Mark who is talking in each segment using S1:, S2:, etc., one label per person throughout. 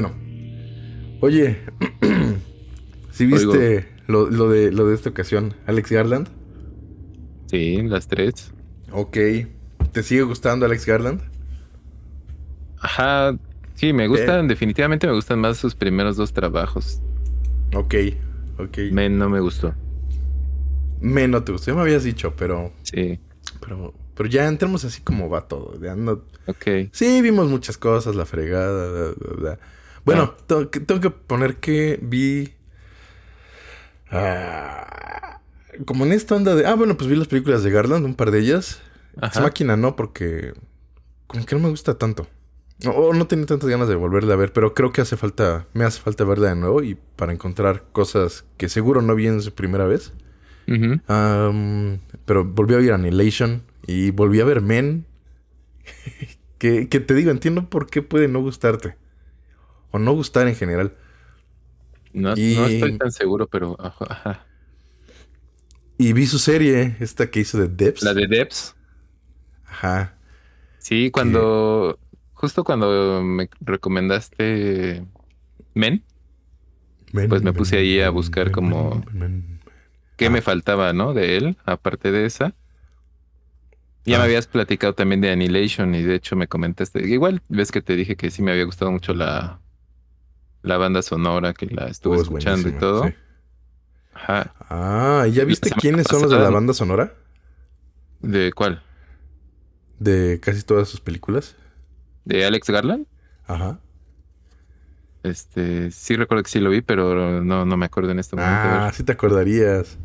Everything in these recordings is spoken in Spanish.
S1: Bueno. Oye, si viste lo, lo, de, lo de esta ocasión, Alex Garland?
S2: Sí, las tres.
S1: Ok. ¿Te sigue gustando Alex Garland?
S2: Ajá. Sí, me gustan, definitivamente me gustan más sus primeros dos trabajos.
S1: Ok, ok.
S2: Men no me gustó.
S1: Men no te gustó, ya me habías dicho, pero.
S2: Sí.
S1: Pero, pero ya entramos así como va todo. Ya no...
S2: Ok.
S1: Sí, vimos muchas cosas, la fregada. Bueno,
S2: Ah.
S1: tengo, que, tengo que poner que vi. ah, como en esta onda de. Ah, bueno, pues vi las películas de Garland, un par de ellas.
S2: Ajá.
S1: máquina no, porque. Como que no me gusta tanto. O no tenía tantas ganas de volverla a ver, pero creo que hace falta. Me hace falta verla de nuevo y para encontrar cosas que seguro no vi en su primera vez. Pero volví a ver Annihilation y volví a ver Men. que, que te digo, entiendo por qué puede no gustarte. O no gustar en general.
S2: No,
S1: Y-
S2: no estoy tan seguro, pero ajá.
S1: Y vi su serie, esta que hizo de Depths.
S2: La de Debs.
S1: Ajá.
S2: Sí, cuando. Justo cuando me recomendaste Men,
S1: Men,
S2: Pues me
S1: men,
S2: puse ahí a buscar como-. ¿qué
S1: Ah.
S2: me faltaba, no? De él, aparte de esa. Ya
S1: Ah.
S2: me habías platicado también de Annihilation y de hecho me comentaste. Igual ves que te dije que sí me había gustado mucho la, la banda sonora, que la estuve
S1: Oh, es
S2: escuchando y todo.
S1: sí.
S2: Ajá.
S1: Ah, ¿y ¿ya viste quiénes son los de la banda sonora?
S2: ¿De cuál?
S1: De casi todas sus películas.
S2: ¿De Alex Garland?
S1: Ajá.
S2: Este, sí recuerdo que sí lo vi, pero no, no me acuerdo en este momento.
S1: Ah, sí te acordarías.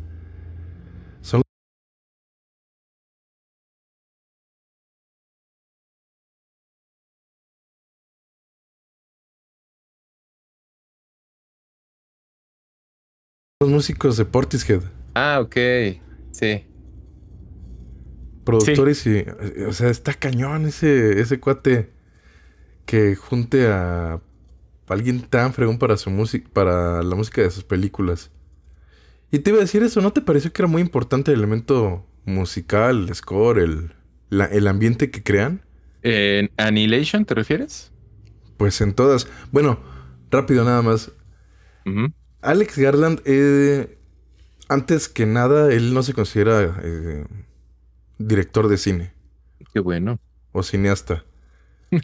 S1: Los músicos de Portishead,
S2: Ah, ok. Sí.
S1: productores y o sea, está cañón ese ese cuate que junte a alguien tan fregón para su música, para la música de sus películas. Y te iba a decir eso, ¿no te pareció que era muy importante el elemento musical, el score, el, la- el ambiente que crean?
S2: ¿En Annihilation te refieres?
S1: Pues en todas. Bueno, rápido nada más.
S2: Ujú.
S1: Alex Garland, eh, antes que nada, él no se considera eh, director de cine
S2: Qué bueno.
S1: o cineasta. él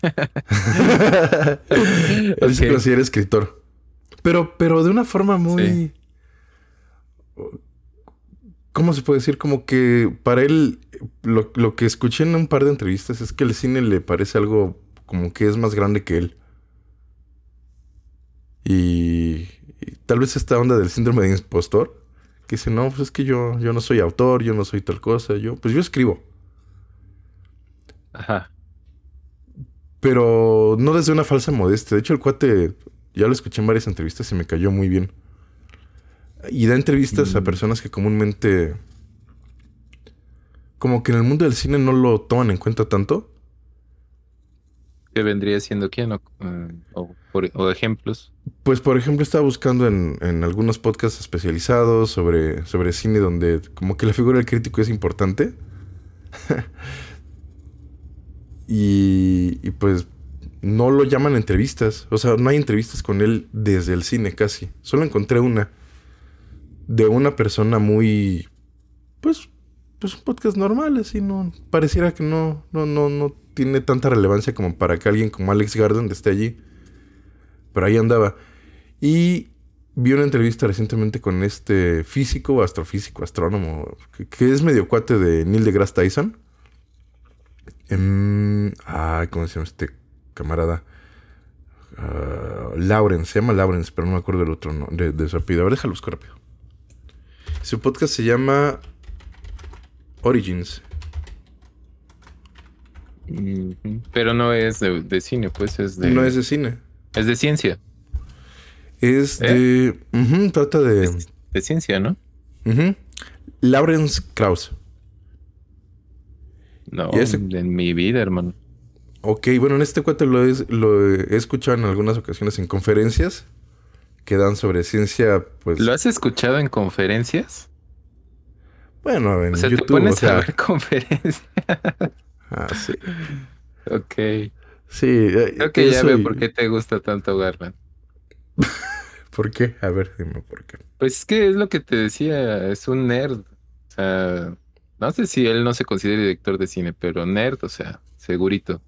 S1: se
S2: Ok.
S1: considera escritor. Pero, pero de una forma muy... ¿Cómo se puede decir? Como que para él, lo, lo que escuché en un par de entrevistas es que el cine le parece algo como que es más grande que él. Y, y tal vez esta onda del síndrome de impostor, que dice, no, pues es que yo, yo no soy autor, yo no soy tal cosa, yo, pues yo escribo.
S2: Ajá.
S1: Pero no desde una falsa modestia. De hecho, el cuate, ya lo escuché en varias entrevistas y me cayó muy bien. Y da entrevistas a
S2: Mm.
S1: personas que comúnmente, como que en el mundo del cine no lo toman en cuenta tanto.
S2: ¿Qué vendría siendo quién? O, eh, o o ejemplos.
S1: Pues, por ejemplo, estaba buscando en, en algunos podcasts especializados sobre, sobre cine donde como que la figura del crítico es importante. y, pues no lo llaman entrevistas. O sea, no hay entrevistas con él desde el cine casi. Solo encontré una de una persona muy... Pues, pues un podcast normal, así, no... Pareciera que no, no, no, no tiene tanta relevancia como para que alguien como Alex Garland esté allí. Pero ahí andaba. Y vi una entrevista recientemente con este físico, astrofísico, astrónomo, que, que es medio cuate de Neil deGrasse Tyson. Em, ay, ¿cómo se llama este camarada? Ah, Lawrence, se llama Lawrence, pero no me acuerdo del otro, no, de, de su apellido. A ver, déjalo buscar rápido. Su podcast se llama Origins.
S2: Pero no es de, de cine, pues es de.
S1: No es de cine.
S2: Es de ciencia.
S1: Es
S2: ¿Eh?
S1: de... trata de...
S2: Es de ciencia, ¿no?
S1: Lawrence Krauss.
S2: No, en mi vida, hermano.
S1: Ok, bueno, en este cuate lo, es- lo he escuchado en algunas ocasiones en conferencias que dan sobre ciencia, pues...
S2: ¿Lo has escuchado en conferencias?
S1: Bueno, en
S2: O sea, te
S1: YouTube,
S2: pones
S1: o sea...
S2: a ver conferencias.
S1: Ah, sí.
S2: ok.
S1: Sí. eh,
S2: Creo que ya
S1: eso
S2: veo por qué te gusta tanto Garland.
S1: ¿Por qué? A ver, dime por qué.
S2: Pues es que es lo que te decía, es un nerd. O sea, no sé si él no se considera director de cine, pero nerd, o sea, segurito.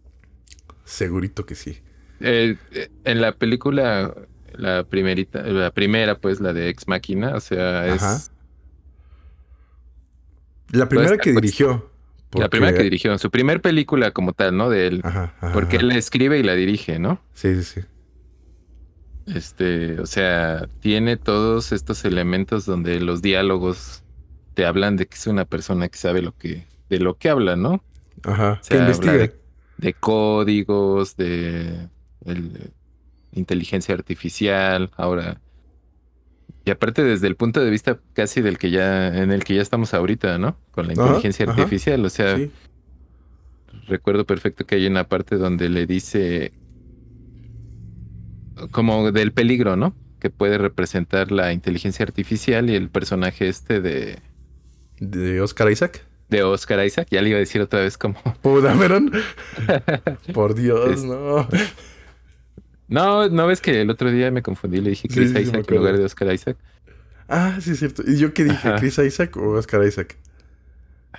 S1: Segurito que sí.
S2: Eh, eh, en la película, la primerita, la primera, pues, la de Ex Máquina, o sea, es
S1: Ajá. La primera que
S2: puesto. La primera que dirigió, su primer película como tal, ¿no? De él.
S1: Ajá, ajá,
S2: Porque
S1: ajá.
S2: él la escribe y la dirige, ¿no?
S1: Sí, sí, sí.
S2: Este, o sea, tiene todos estos elementos donde los diálogos te hablan de que es una persona que sabe lo que, de lo que habla, ¿no?
S1: Ajá. Que investiga.
S2: de, de códigos, de el- inteligencia artificial, ahora. Y aparte desde el punto de vista casi del que ya, en el que ya estamos ahorita, ¿no? Con la inteligencia
S1: ajá.
S2: artificial. O sea,
S1: Sí.
S2: recuerdo perfecto que hay una parte donde le dice como del peligro, ¿no? Que puede representar la inteligencia artificial y el personaje este de,
S1: De Oscar Isaac.
S2: de Oscar Isaac. Ya le iba a decir otra vez como...
S1: Dameron. Por Dios,
S2: Es-
S1: no.
S2: No, no ves que el otro día me confundí, le dije Chris
S1: sí, sí, me
S2: Isaac en lugar de Oscar Isaac.
S1: Ah, sí, es cierto. ¿Y yo qué dije?
S2: Ajá.
S1: ¿Chris Isaac o Oscar Isaac?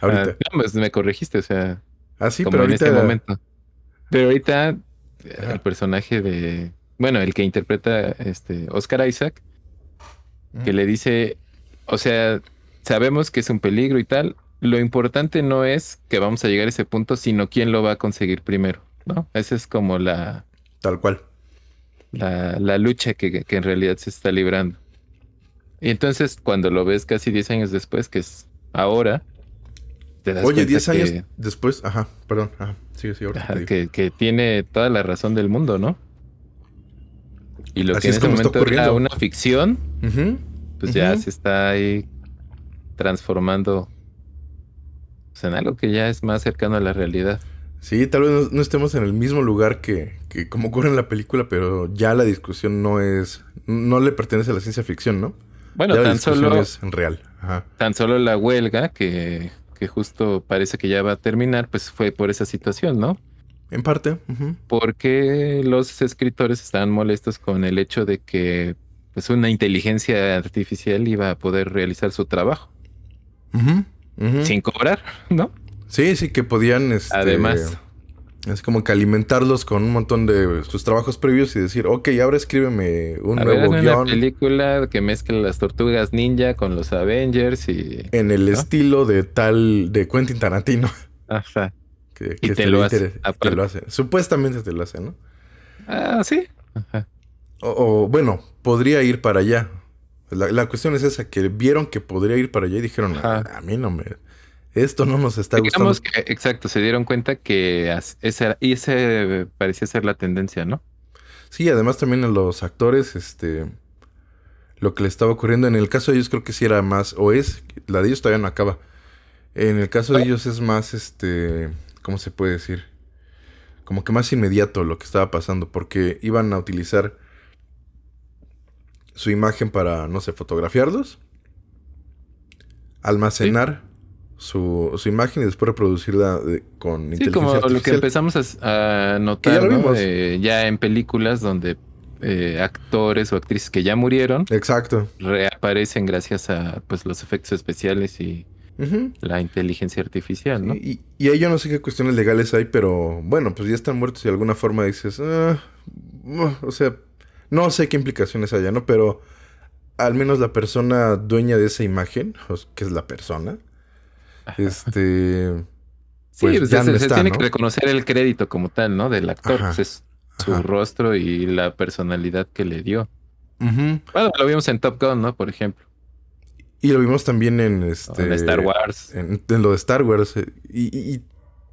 S1: Ahorita.
S2: Ah, no, pues me corregiste, o sea,
S1: Ah, sí,
S2: como
S1: pero
S2: en
S1: ahorita.
S2: este momento. Pero ahorita eh,
S1: Ajá.
S2: el personaje de, bueno, el que interpreta este Oscar Isaac, que le dice, o sea, sabemos que es un peligro y tal. Lo importante no es que vamos a llegar a ese punto, sino quién lo va a conseguir primero, ¿no? Esa es como la,
S1: Tal cual.
S2: La, la lucha que, que en realidad se está librando. Y entonces, cuando lo ves casi 10 años después, que es ahora, te das
S1: Oye,
S2: cuenta
S1: 10 años
S2: que-
S1: después. Ajá, perdón. Ajá. Sigue, sigue. ahorita
S2: Ajá,
S1: te digo.
S2: que, que tiene toda la razón del mundo, ¿no? Y lo
S1: Así
S2: que en
S1: es
S2: ese momento era una ficción, pues ya se está ahí transformando pues, en algo que ya es más cercano a la realidad.
S1: Sí, tal vez no, no estemos en el mismo lugar que, que como ocurre en la película, pero ya la discusión no es. No le pertenece a la ciencia ficción, ¿no?
S2: Bueno,
S1: ya la
S2: tan
S1: discusión
S2: solo,
S1: es en real. Ajá.
S2: tan solo la huelga, que, que justo parece que ya va a terminar, pues fue por esa situación, ¿no?
S1: En parte.
S2: Porque los escritores estaban molestos con el hecho de que pues una inteligencia artificial iba a poder realizar su trabajo sin cobrar, ¿no?
S1: Sí, sí, que podían. Este,
S2: Además.
S1: Es como que alimentarlos con un montón de sus trabajos previos y decir, ok, ahora escríbeme un
S2: A ver,
S1: nuevo
S2: hazme una
S1: guion
S2: película que mezcle las tortugas ninja con los Avengers y...
S1: en el
S2: ¿no?
S1: estilo de tal, de Quentin Tarantino.
S2: Ajá.
S1: Que,
S2: Y te lo hace,
S1: te lo hace. Supuestamente te lo hace, ¿no?
S2: Ah, sí. Ajá.
S1: O, o, bueno, podría ir para allá. La, la cuestión es esa, que vieron que podría ir para allá y dijeron, a, a mí no me... Esto no nos está
S2: Digamos
S1: gustando.
S2: que, exacto, se dieron cuenta que y ese parecía ser la tendencia, ¿no?
S1: Sí, además también a los actores, este... Lo que le estaba ocurriendo, en el caso de ellos creo que sí era más, o es, la de ellos todavía no acaba. En el caso de
S2: Ah.
S1: ellos es más, este, ¿cómo se puede decir? Como que más inmediato lo que estaba pasando, porque iban a utilizar su imagen para, no sé, fotografiarlos, almacenar su, su imagen y después reproducirla de- con
S2: Sí,
S1: inteligencia
S2: como lo que empezamos a, notar. Eh, ya en películas donde eh, actores o actrices que ya murieron
S1: Exacto.
S2: reaparecen gracias a pues los efectos especiales y la inteligencia artificial, ¿no?
S1: Y, y ahí yo no sé qué cuestiones legales hay, pero bueno, pues ya están muertos y de alguna forma dices, "Ah, uh", o sea, no sé qué implicaciones haya, ¿no? Pero al menos la persona dueña de esa imagen, que es la persona, este...
S2: Sí,
S1: pues
S2: pues,
S1: ya
S2: se,
S1: no
S2: se
S1: está,
S2: tiene
S1: ¿no?
S2: que reconocer el crédito como tal, ¿no? Del actor,
S1: Ajá,
S2: pues es su
S1: ajá.
S2: rostro y la personalidad que le dio. Bueno, lo vimos en Top Gun, ¿no? Por ejemplo.
S1: Y lo vimos también en este...
S2: en Star Wars.
S1: En, en lo de Star Wars. eh, Y, y- y-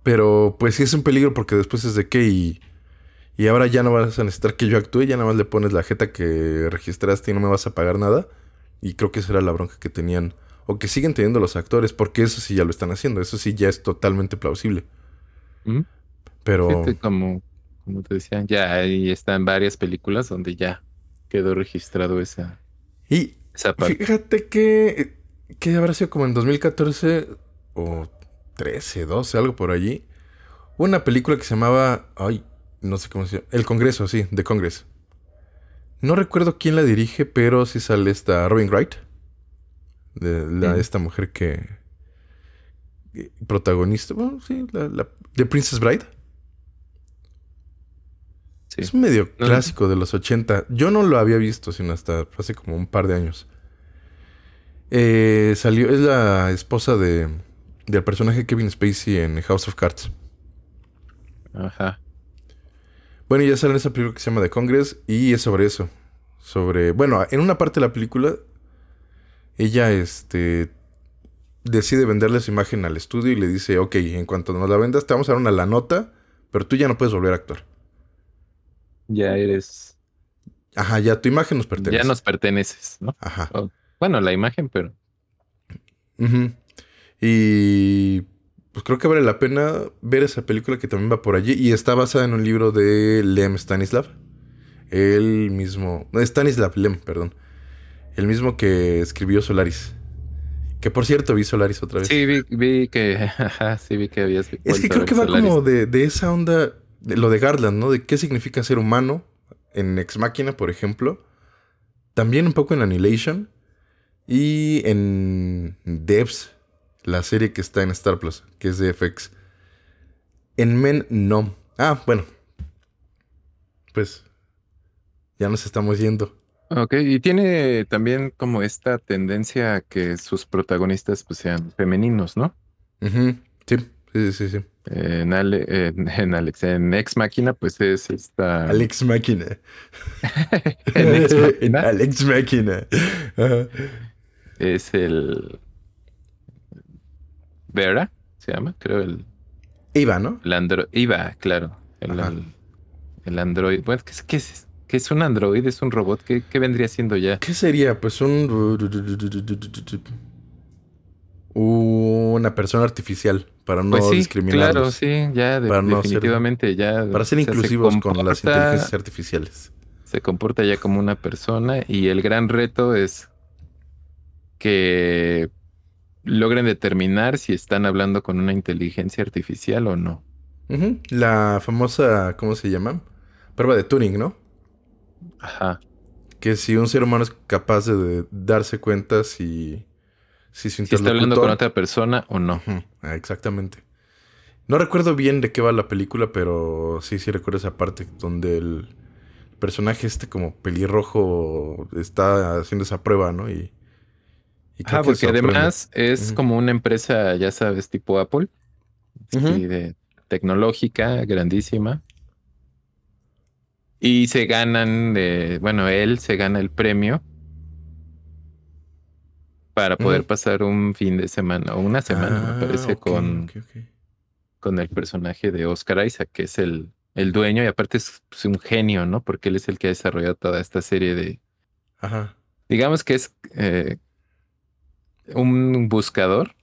S1: pero pues sí es un peligro porque después es de qué y... Y ahora ya no vas a necesitar que yo actúe, ya nada más le pones la jeta que registraste y no me vas a pagar nada. Y creo que esa era la bronca que tenían, o que siguen teniendo los actores, porque eso sí ya lo están haciendo, eso sí ya es totalmente plausible.
S2: ¿Mm?
S1: Pero
S2: Fíjate, como, como te decía, ya ahí están varias películas donde ya quedó registrado esa,
S1: y
S2: esa parte.
S1: fíjate que, que habrá sido como en 2014 o 13, 12, algo por allí. Una película que se llamaba, ay, No sé cómo se llama. El Congreso, sí, de Congress. No recuerdo quién la dirige, pero sí sale esta Robin Wright. De la-
S2: Mm.
S1: esta mujer que. Protagonista. Bueno, sí, la, la- de Princess Bride.
S2: Sí.
S1: Es un medio clásico de los 80. Yo no lo había visto, sino hasta hace como un par de años. Eh, salió, es la esposa de, del personaje Kevin Spacey en House of Cards.
S2: Ajá.
S1: Bueno, ya sale en esa película que se llama The Congress y es sobre eso. Sobre, bueno, en una parte de la película, ella este, decide venderle su imagen al estudio y le dice, ok, en cuanto nos la vendas te vamos a dar una la nota, pero tú ya no puedes volver a actuar.
S2: Ya eres.
S1: Ajá, ya tu imagen nos pertenece.
S2: Ya nos perteneces, ¿no?
S1: Ajá.
S2: O- bueno, la imagen, pero.
S1: Ujú. Y pues creo que vale la pena ver esa película que también va por allí y está basada en un libro de Lem Stanislav. El mismo, Stanislav Lem, perdón. El mismo que escribió Solaris. Que por cierto vi Solaris otra vez.
S2: Sí, vi, vi que. Sí, vi que habías.
S1: es que creo que va como de, de esa onda, de lo de Garland, ¿no? De qué significa ser humano en Ex Machina, por ejemplo. También un poco en Annihilation. Y en Devs, la serie que está en Star Plus, que es de FX. En Men, no. Ah, bueno. Pues ya nos estamos yendo.
S2: Ok, y tiene también como esta tendencia a que sus protagonistas pues, sean femeninos, ¿no?
S1: Ujú, Sí, sí, sí, sí.
S2: En, Ale- en, en Alex, en Ex Máquina, pues es esta.
S1: Alex Máquina.
S2: en Ex Máquina
S1: Alex Máquina. Ajá.
S2: es el. Vera, se llama, creo, el,
S1: Iva, ¿no?
S2: el android. Iva, claro. El,
S1: Ajá.
S2: el, el android. Bueno, ¿qué es, qué es? ¿Qué es un android? ¿Es un robot? ¿Qué, qué vendría siendo ya?
S1: ¿Qué sería? Pues un... Una persona artificial, para no
S2: Pues sí,
S1: discriminar.
S2: claro, sí, ya de-
S1: Para no ser-
S2: definitivamente ya.
S1: Para ser
S2: o sea, se
S1: inclusivos con las inteligencias artificiales.
S2: Se comporta ya como una persona y el gran reto es que logren determinar si están hablando con una inteligencia artificial o no.
S1: La famosa, ¿cómo se llama? Prueba de Turing, ¿no?
S2: Ajá.
S1: Que si un ser humano es capaz de, darse cuenta si, si su
S2: Si está hablando con
S1: interlocutor-
S2: otra persona o no.
S1: Ah, exactamente. No recuerdo bien de qué va la película, pero sí, sí recuerdo esa parte donde el personaje este como pelirrojo está haciendo esa prueba, ¿no? Y, y
S2: Ah,
S1: que
S2: porque además es como una empresa, ya sabes, tipo Apple,
S1: Ujú.
S2: sí, de tecnológica, grandísima. Y se ganan, bueno, él se gana el premio para poder pasar un fin de semana o una semana,
S1: Ah,
S2: me parece,
S1: ok,
S2: con, con el personaje de Oscar Isaac, que es el, el dueño y aparte es un genio, ¿no? Porque él es el que ha desarrollado toda esta serie de,
S1: Ajá.
S2: digamos que es eh, un buscador,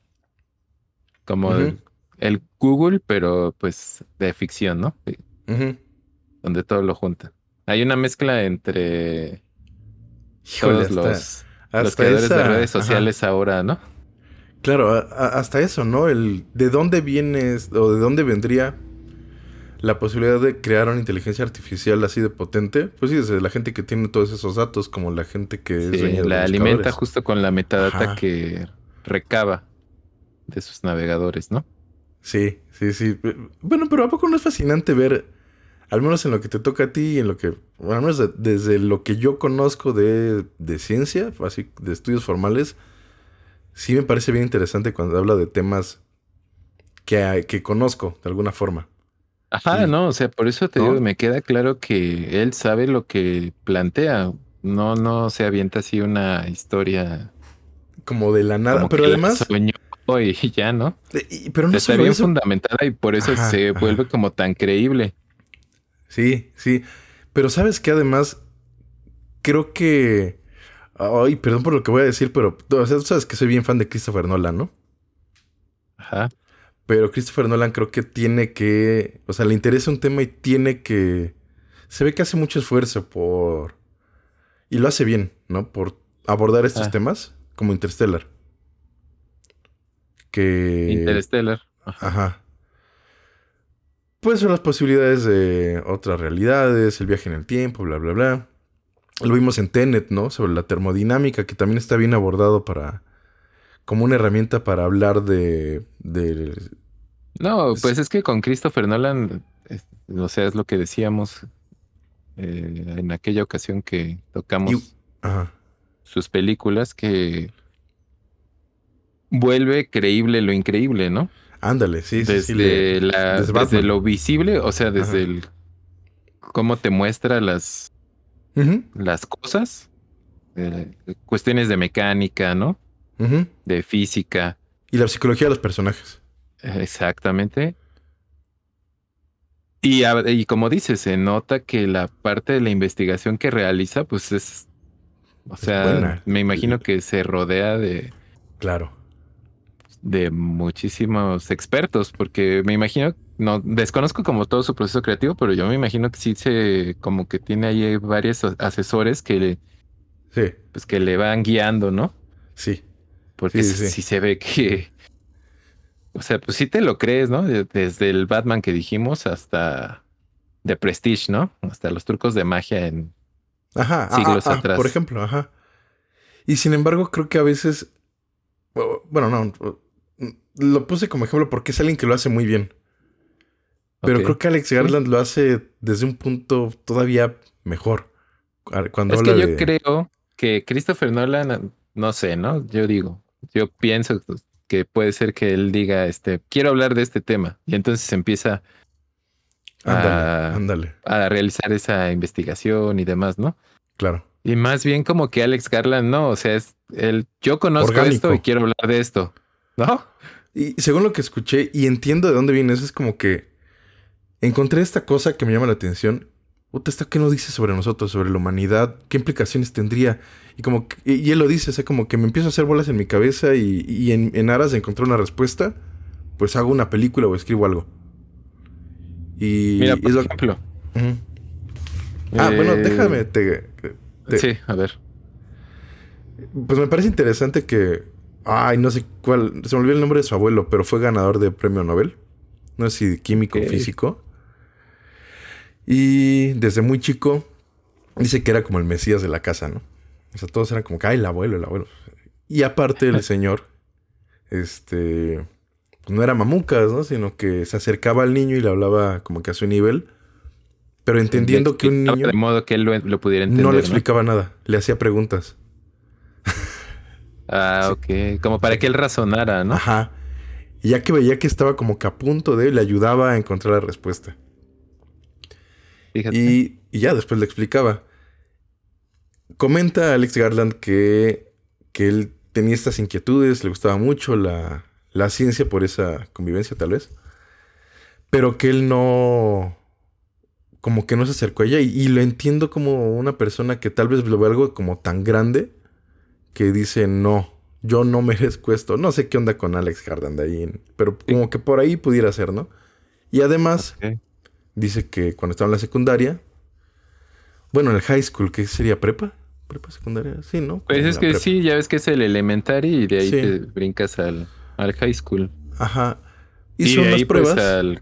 S2: como el, el Google, pero pues de ficción, ¿no?
S1: Ujú.
S2: Donde todo lo junta. Hay una mezcla entre
S1: Híjole,
S2: todos
S1: hasta-
S2: los, los creadores de redes
S1: ajá.
S2: sociales ahora, ¿no?
S1: Claro, a- a- hasta eso, ¿no? El de dónde vienes o de dónde vendría la posibilidad de crear una inteligencia artificial así de potente. Pues sí, desde la gente que tiene todos esos datos, como la gente que es
S2: Sí,
S1: dueña de
S2: la alimenta justo con la metadata
S1: Ajá.
S2: que recaba de sus navegadores, ¿no?
S1: Sí, sí, sí. Bueno, pero ¿a poco no es fascinante ver, al menos en lo que te toca a ti y en lo que, bueno, al menos de- desde lo que yo conozco de, de ciencia, así de estudios formales, sí me parece bien interesante cuando habla de temas que, que conozco de alguna forma.
S2: Ajá,
S1: Sí.
S2: no, o sea, por eso te
S1: ¿No?
S2: digo, me queda claro que él sabe lo que plantea. No, no se avienta así una historia.
S1: Como de la nada. Pero además,
S2: soñó y ya, ¿no?
S1: eh, y- pero no
S2: está
S1: solo
S2: bien
S1: eso.
S2: fundamentada y por eso
S1: Ajá,
S2: se vuelve como tan creíble.
S1: Sí, sí. Pero sabes que además creo que... Ay, perdón por lo que voy a decir, pero o sea, tú sabes que soy bien fan de Christopher Nolan, ¿no?
S2: Ajá.
S1: Pero Christopher Nolan creo que tiene que... O sea, le interesa un tema y tiene que... Se ve que hace mucho esfuerzo por... Y lo hace bien, ¿no? Por abordar estos
S2: Ah.
S1: temas como Interstellar. Que...
S2: Interstellar. Ajá.
S1: Ajá. Pues son las posibilidades de otras realidades, el viaje en el tiempo, bla, bla, bla. Lo vimos en Tenet, ¿no? Sobre la termodinámica, que también está bien abordado para... como una herramienta para hablar de... de
S2: no, pues es que con Christopher Nolan, o sea, es lo que decíamos eh, en aquella ocasión que tocamos sus películas, que vuelve creíble lo increíble, ¿no?
S1: Ándale, sí,
S2: desde
S1: sí,
S2: desde, lo visible, o sea, desde el cómo te muestra las, las cosas, eh, cuestiones de mecánica, ¿no? De física.
S1: Y la psicología de los personajes.
S2: Exactamente. Y, y, como dices, se nota que la parte de la investigación que realiza, pues es. O sea, me imagino que se rodea de.
S1: Claro
S2: de muchísimos expertos, porque me imagino, no desconozco como todo su proceso creativo, pero yo me imagino que sí se, como que tiene ahí varios asesores que le,
S1: sí.
S2: pues que le van guiando, ¿no?
S1: Sí.
S2: Porque sí, se ve que, o sea, pues sí te lo crees, ¿no? Desde el Batman que dijimos hasta The Prestige, ¿no? Hasta los trucos de magia en
S1: ajá, siglos atrás. por ejemplo, ajá. Y sin embargo, creo que a veces, bueno, no, lo puse como ejemplo porque es alguien que lo hace muy bien. Pero creo que Alex Garland lo hace desde un punto todavía mejor. Cuando
S2: es que yo creo que Christopher Nolan, no sé, ¿no? Yo digo, yo pienso que puede ser que él diga, este, quiero hablar de este tema. Y entonces empieza
S1: a, ándale.
S2: a realizar esa investigación y demás, ¿no?
S1: Claro.
S2: Y más bien como que Alex Garland, no, o sea, es el, yo conozco esto y quiero hablar de esto. ¿No?
S1: Y según lo que escuché y entiendo de dónde viene eso, es como que encontré esta cosa que me llama la atención. Puta, ¿esta qué nos dice sobre nosotros, sobre la humanidad? ¿Qué implicaciones tendría? Y como y él lo dice, o sea, como que me empiezo a hacer bolas en mi cabeza y, en, aras de encontrar una respuesta, pues hago una película o escribo algo.
S2: Y Mira, por ejemplo.
S1: Ah, bueno, eh, déjame.
S2: Sí, a ver.
S1: Pues me parece interesante que Ay, no sé cuál. Se me olvidó el nombre de su abuelo, pero fue ganador de premio Nobel. No sé si químico o físico. Y desde muy chico dice que era como el mesías de la casa, ¿no? O sea, todos eran como que, ay, el abuelo, el abuelo. Y aparte el señor, este, pues no era mamucas, ¿no? Sino que se acercaba al niño y le hablaba como que a su nivel. Pero entendiendo que un niño...
S2: De modo que él lo, pudiera entender.
S1: No le explicaba nada, le hacía preguntas.
S2: Ah, ok. Como para que él razonara, ¿no?
S1: Ajá. Y ya que veía que estaba como que a punto de, le ayudaba a encontrar la respuesta. Fíjate. Y, ya después le explicaba. Comenta Alex Garland que, que él tenía estas inquietudes, le gustaba mucho la, la ciencia por esa convivencia tal vez. Pero que él no... Como que no se acercó a ella. Y, y lo entiendo como una persona que tal vez lo ve algo como tan grande que dice no, yo no merezco esto. No sé qué onda con Alex Garland de ahí, pero como que por ahí pudiera ser, ¿no? Y además dice que cuando estaba en la secundaria, bueno, en el high school, ¿qué sería prepa? Prepa secundaria, sí, ¿no?
S2: Pues es que sí, ya ves que es el elementary y de ahí te brincas al, high school.
S1: Ajá.
S2: Y, son las pues, pruebas.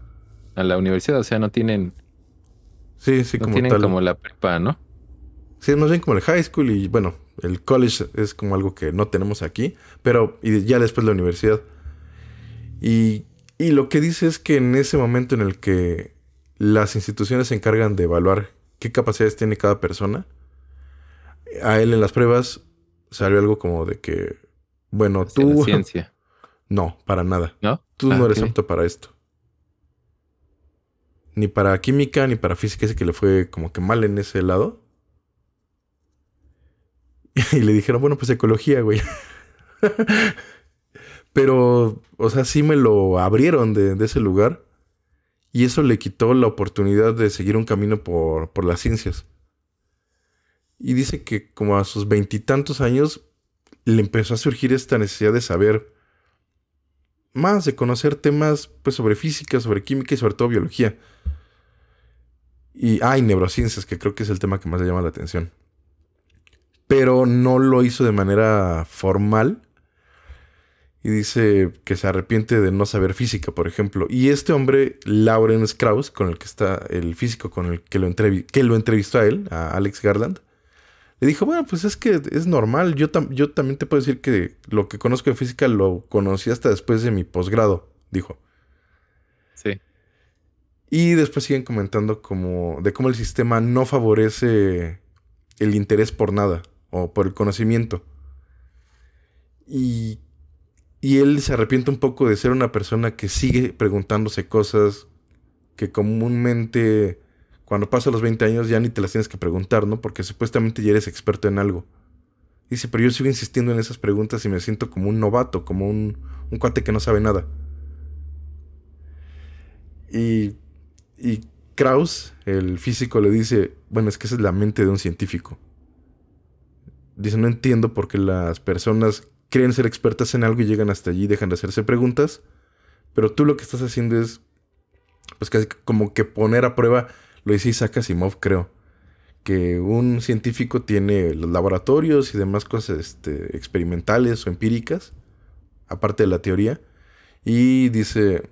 S2: a la universidad, o sea, no tienen.
S1: Sí, sí,
S2: como tienen como la prepa, ¿no?
S1: Sí, más bien como el high school y bueno, el college es como algo que no tenemos aquí, pero y ya después la universidad. Y, y lo que dice es que en ese momento en el que las instituciones se encargan de evaluar qué capacidades tiene cada persona, a él en las pruebas salió algo como de que, bueno, tú...
S2: ciencia.
S1: No, para nada.
S2: ¿No?
S1: Tú no ah, eres apto para esto. Ni para química, ni para física, ese que le fue como que mal en ese lado. Y le dijeron, bueno, pues ecología, güey. Pero, o sea, sí me lo abrieron de, ese lugar. Y eso le quitó la oportunidad de seguir un camino por, por las ciencias. Y dice que como a sus veintitantos años le empezó a surgir esta necesidad de saber más, de conocer temas pues, sobre física, sobre química y sobre todo biología. Y, hay neurociencias, que creo que es el tema que más le llama la atención pero no lo hizo de manera formal. Y dice que se arrepiente de no saber física, por ejemplo. Y este hombre, Lauren Strauss, con el que está el físico con el que lo, que lo entrevistó a él, a Alex Garland, le dijo, bueno, pues es que es normal. Yo, yo también te puedo decir que lo que conozco de física lo conocí hasta después de mi posgrado, dijo.
S2: Sí.
S1: Y después siguen comentando como de cómo el sistema no favorece el interés por nada o por el conocimiento. Y, y él se arrepiente un poco de ser una persona que sigue preguntándose cosas que comúnmente cuando pasa los 20 años ya ni te las tienes que preguntar, ¿no? Porque supuestamente ya eres experto en algo. Dice, pero yo sigo insistiendo en esas preguntas y me siento como un novato, como un, un cuate que no sabe nada. Y, y Krauss, el físico, le dice, bueno, es que esa es la mente de un científico. Dice, no entiendo por qué las personas creen ser expertas en algo y llegan hasta allí y dejan de hacerse preguntas, pero tú lo que estás haciendo es, pues casi como que poner a prueba lo dice Isaac Asimov, creo. Que un científico tiene los laboratorios y demás cosas este, experimentales o empíricas, aparte de la teoría. Y dice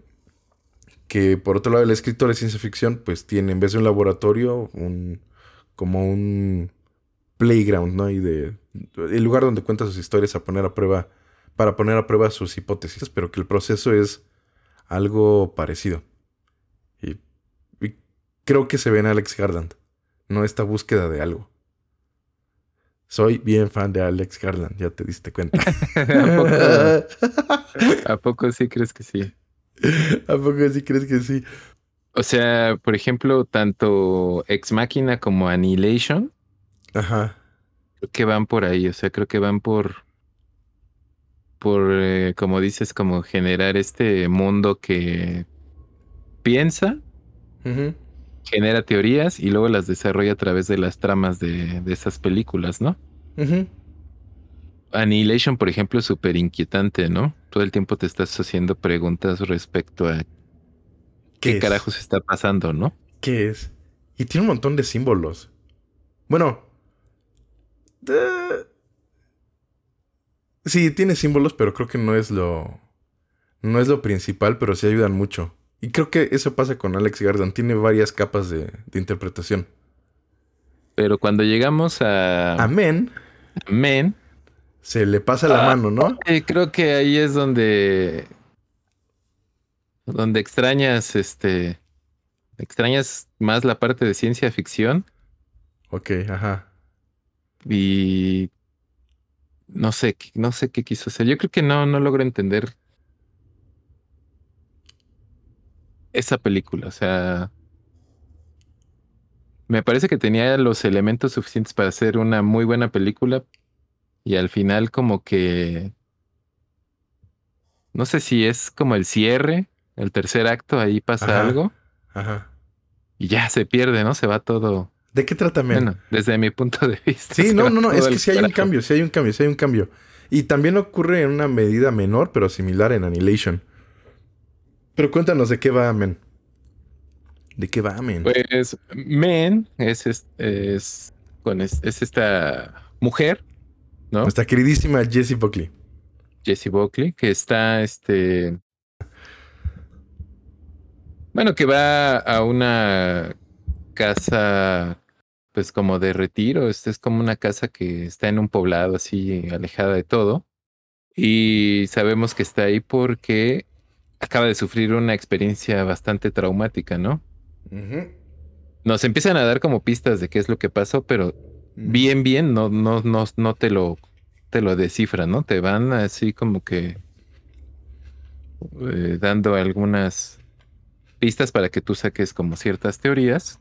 S1: que por otro lado el escritor de ciencia ficción pues tiene en vez de un laboratorio un, como un playground, ¿no? Y de el lugar donde cuenta sus historias a poner a prueba para poner a prueba sus hipótesis, pero que el proceso es algo parecido creo que se ve en Alex Garland, no esta búsqueda de algo. Soy bien fan de Alex Garland, ya te diste cuenta.
S2: ¿A, poco, sí crees que sí?
S1: ¿A poco sí crees que sí?
S2: O sea, por ejemplo, tanto Ex Máquina como Annihilation.
S1: Ajá.
S2: Creo que van por ahí, o sea, creo que van por. Por, eh, como dices, como generar este mundo que piensa, genera teorías y luego las desarrolla a través de las tramas de, esas películas, ¿no? Annihilation, por ejemplo, es súper inquietante, ¿no? Todo el tiempo te estás haciendo preguntas respecto a qué, carajos está pasando, ¿no?
S1: ¿Qué es? Y tiene un montón de símbolos. Bueno. Sí, tiene símbolos, pero creo que no es lo. No es lo principal, pero sí ayudan mucho. Y creo que eso pasa con Alex Garland. Tiene varias capas de, interpretación.
S2: Pero cuando llegamos a.
S1: Amén.
S2: Amén.
S1: Se le pasa la ah, mano, ¿no?
S2: creo que ahí es donde. Donde extrañas este. Extrañas más la parte de ciencia ficción.
S1: Ok, ajá.
S2: Y. No sé, no sé qué quiso hacer. Yo creo que no, no logro entender esa película. O sea, me parece que tenía los elementos suficientes para hacer una muy buena película y al final como que... No sé si es como el cierre, el tercer acto, ahí pasa algo.
S1: Ajá.
S2: Y ya se pierde, ¿no? Se va todo.
S1: ¿De qué trata
S2: Bueno, desde mi punto de vista.
S1: Sí, no, no, no, es que sí hay un cambio, sí hay un cambio, sí hay un cambio. Y también ocurre en una medida menor, pero similar en Annihilation. Pero cuéntanos de qué va Men. ¿De qué va Men?
S2: Pues Men es, es, con es, esta mujer, ¿no?
S1: Nuestra queridísima Jessie Buckley.
S2: Jessie Buckley, que está este. Bueno, que va a una casa, pues como de retiro. Es como una casa que está en un poblado así, alejada de todo. Y sabemos que está ahí porque acaba de sufrir una experiencia bastante traumática, ¿no? Nos empiezan a dar como pistas de qué es lo que pasó, pero bien, bien, no, no, no, no te lo, te lo descifran, ¿no? Te van así como que eh, dando algunas pistas para que tú saques como ciertas teorías.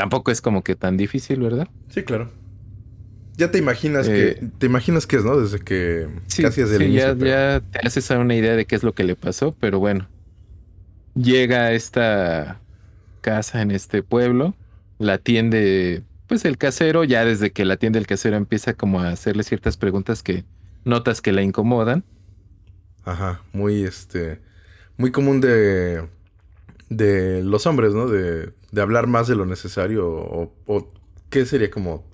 S2: Tampoco es como que tan difícil, ¿verdad?
S1: Sí, claro. Ya te imaginas que eh, te imaginas que es, ¿no? Desde que casi desde el inicio.
S2: Ya, ya te haces una idea de qué es lo que le pasó, pero bueno. Llega a esta casa en este pueblo, la atiende pues el casero, ya desde que la atiende el casero empieza como a hacerle ciertas preguntas que notas que la incomodan.
S1: Ajá, muy este muy común de de los hombres, ¿no? De, de hablar más de lo necesario o, o qué sería como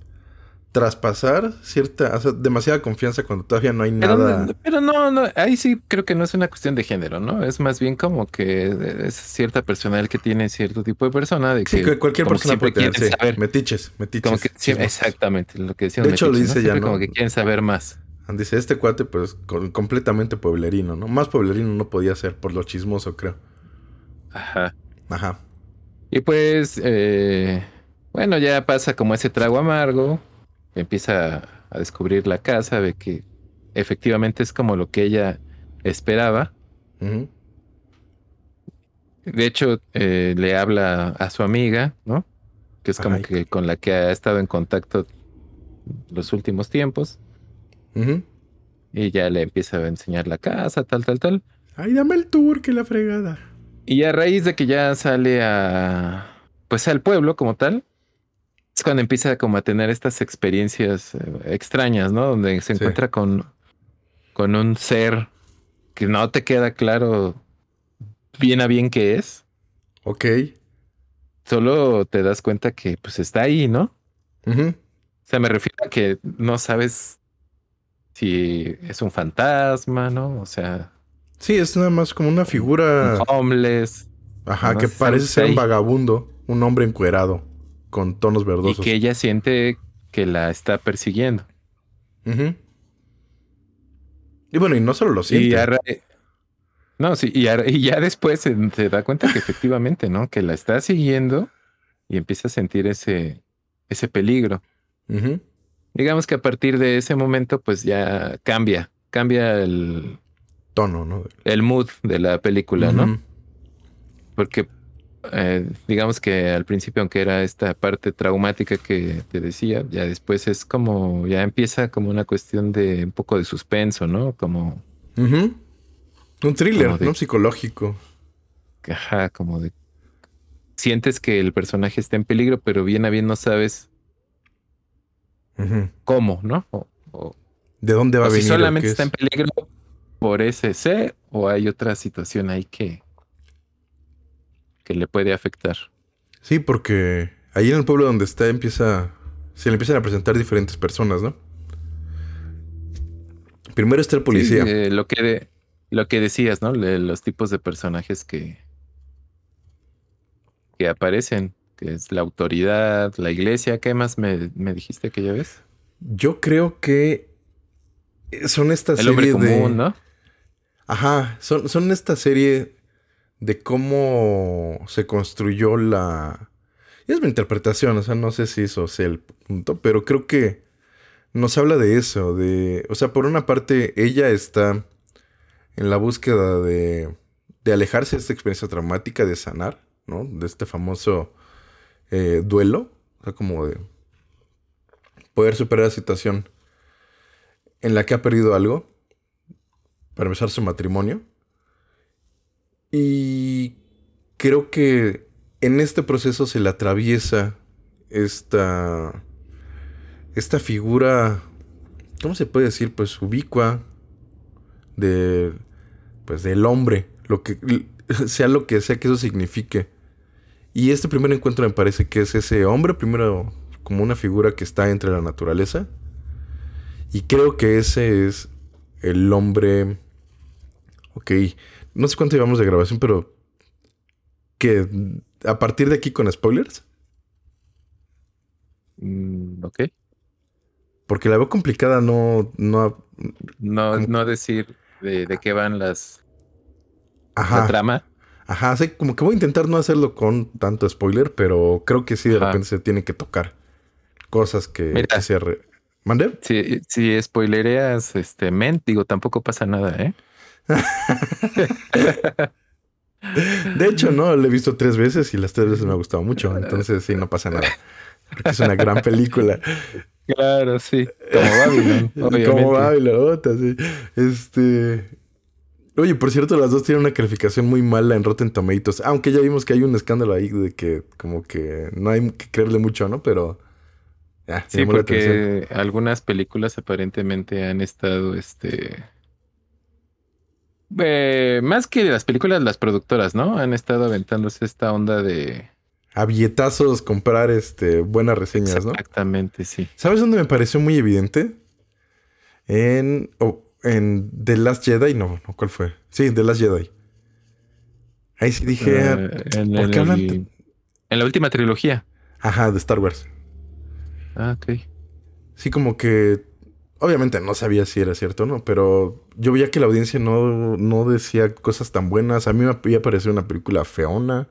S1: traspasar cierta, o sea, demasiada confianza cuando todavía no hay
S2: Pero,
S1: nada.
S2: pero no, no, ahí sí creo que no es una cuestión de género, ¿no? Es más bien como que es cierta personalidad que tiene cierto tipo de persona de que
S1: Sí, que cualquier persona puede tener, sí.
S2: saber.
S1: Metiches, metiches.
S2: como que exactamente, lo que decíamos.
S1: De hecho, lo dice ya, ¿no?
S2: Como que quieren saber más.
S1: Dice, este cuate, pues, con- completamente pueblerino, ¿no? Más pueblerino no podía ser, por lo chismoso, creo.
S2: Ajá.
S1: Ajá.
S2: Y pues, eh, bueno, ya pasa como ese trago amargo, empieza a descubrir la casa, ve que efectivamente es como lo que ella esperaba. De hecho, eh, le habla a su amiga, ¿no? Que es como
S1: Ay.
S2: que con la que ha estado en contacto los últimos tiempos. Y ya le empieza a enseñar la casa, tal, tal, tal.
S1: Ay, dame el tour, que la fregada.
S2: Y a raíz de que ya sale a, pues al pueblo como tal, es cuando empieza como a tener estas experiencias eh, extrañas, ¿no? Donde se
S1: Sí.
S2: encuentra con, con un ser que no te queda claro bien a bien qué es.
S1: Ok.
S2: Solo te das cuenta que pues está ahí, ¿no? O sea, me refiero a que no sabes si es un fantasma, ¿no? O sea,
S1: Sí, es nada más como una figura.
S2: homeless.
S1: Ajá,
S2: no
S1: que parece ser un vagabundo. Un hombre encuerado. Con tonos
S2: Y
S1: verdosos.
S2: que ella siente que la está persiguiendo.
S1: Ujú. Y bueno, y no solo lo
S2: Y
S1: siente.
S2: No, sí, y, y ya después se, se da cuenta que efectivamente, ¿no? Que la está siguiendo y empieza a sentir ese, ese peligro.
S1: Ujú.
S2: Digamos que a partir de ese momento, pues ya cambia, cambia el,
S1: Tono, ¿no?
S2: el mood de la película, ¿no? Porque eh, digamos que al principio, aunque era esta parte traumática que te decía, ya después es como, ya empieza como una cuestión de un poco de suspenso, ¿no? Como.
S1: Un thriller,
S2: de-
S1: ¿no? Psicológico.
S2: ajá, como de... Sientes que el personaje está en peligro, pero bien a bien no sabes cómo, ¿no? O, o-
S1: ¿De dónde va
S2: o
S1: a
S2: si
S1: venir? o
S2: solamente está
S1: es?
S2: en peligro por ese C o hay otra situación ahí que, que le puede afectar.
S1: Sí, porque ahí en el pueblo donde está empieza. Se le empiezan a presentar diferentes personas, ¿no? Primero está el policía.
S2: Sí, eh, lo, que de- lo que decías, ¿no? Los tipos de personajes que, que aparecen, que es la autoridad, la iglesia, ¿qué más me, me dijiste que ya ves?
S1: Yo creo que son esta
S2: El
S1: serie de.
S2: común, ¿no?
S1: Ajá, son, son esta serie de cómo se construyó la... Es mi interpretación, o sea, no sé si eso sea el punto, pero creo que nos habla de eso, de... O sea, por una parte, ella está en la búsqueda de, de alejarse de esta experiencia traumática, de sanar, ¿no? De este famoso eh, duelo, o sea, como de poder superar la situación en la que ha perdido algo para empezar su matrimonio. Y creo que en este proceso se le atraviesa esta, esta figura, ¿cómo se puede decir? Pues ubicua de, pues del hombre, lo que sea lo que sea que eso signifique. Y este primer encuentro me parece que es ese hombre, primero como una figura que está entre la naturaleza. Y creo que ese es el hombre. Ok. No sé cuánto llevamos de grabación, pero. Que a partir de aquí con spoilers.
S2: Mm, ok.
S1: Porque la veo complicada, no. no
S2: No,
S1: Como-
S2: no decir de, de qué van las la
S1: ajá.
S2: trama.
S1: Ajá. Sí, como que voy a intentar no hacerlo con tanto spoiler, pero creo que sí de
S2: Ajá.
S1: repente se tiene que tocar. Cosas que,
S2: Mira.
S1: que se. re- ¿Mande?
S2: Si, si spoilereas este ment, digo, tampoco pasa nada, ¿eh?
S1: De hecho, no, la he visto tres veces y las tres veces me ha gustado mucho. Entonces, sí, no pasa nada. Porque es una gran película.
S2: Claro, sí. Como Babylon, obviamente.
S1: Como Babylon, sí. Este. Oye, por cierto, las dos tienen una calificación muy mala en Rotten Tomatoes. Aunque ya vimos que hay un escándalo ahí de que, como que no hay que creerle mucho, ¿no? Pero. ya,
S2: Sí, porque algunas películas aparentemente han estado, este... eh, más que las películas, las productoras, ¿no? Han estado aventándose esta onda de...
S1: a billetazos comprar este, buenas reseñas, ¿no?
S2: Exactamente, sí.
S1: ¿Sabes dónde me pareció muy evidente? En, en The Last Jedi, no, no, ¿cuál fue? Sí, The Last Jedi. Ahí sí dije,
S2: eh, en, ¿por qué hablan? En la última trilogía.
S1: Ajá, de Star Wars.
S2: Ah, ok.
S1: Sí, como que obviamente no sabía si era cierto o no, pero yo veía que la audiencia no, no decía cosas tan buenas. A mí me había parecido una película feona.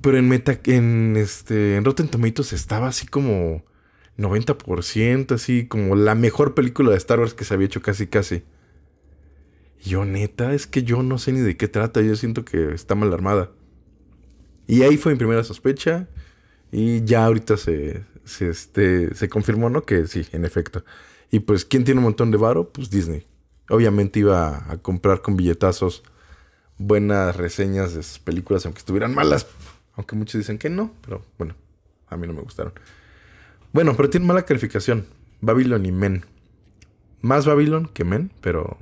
S1: Pero en Meta, en este, en Rotten Tomatoes estaba así como 90%, así como la mejor película de Star Wars que se había hecho casi casi. yo, neta, es que yo no sé ni de qué trata. Yo siento que está mal armada. Y ahí fue mi primera sospecha. Y ya ahorita se, se, este, se confirmó, ¿no? Que sí, en efecto. Y pues, ¿quién tiene un montón de varo? Pues Disney. Obviamente iba a comprar con billetazos buenas reseñas de sus películas, aunque estuvieran malas. Aunque muchos dicen que no, pero bueno, a mí no me gustaron. Bueno, pero tiene mala calificación. Babylon y Men. Más Babylon que Men, pero...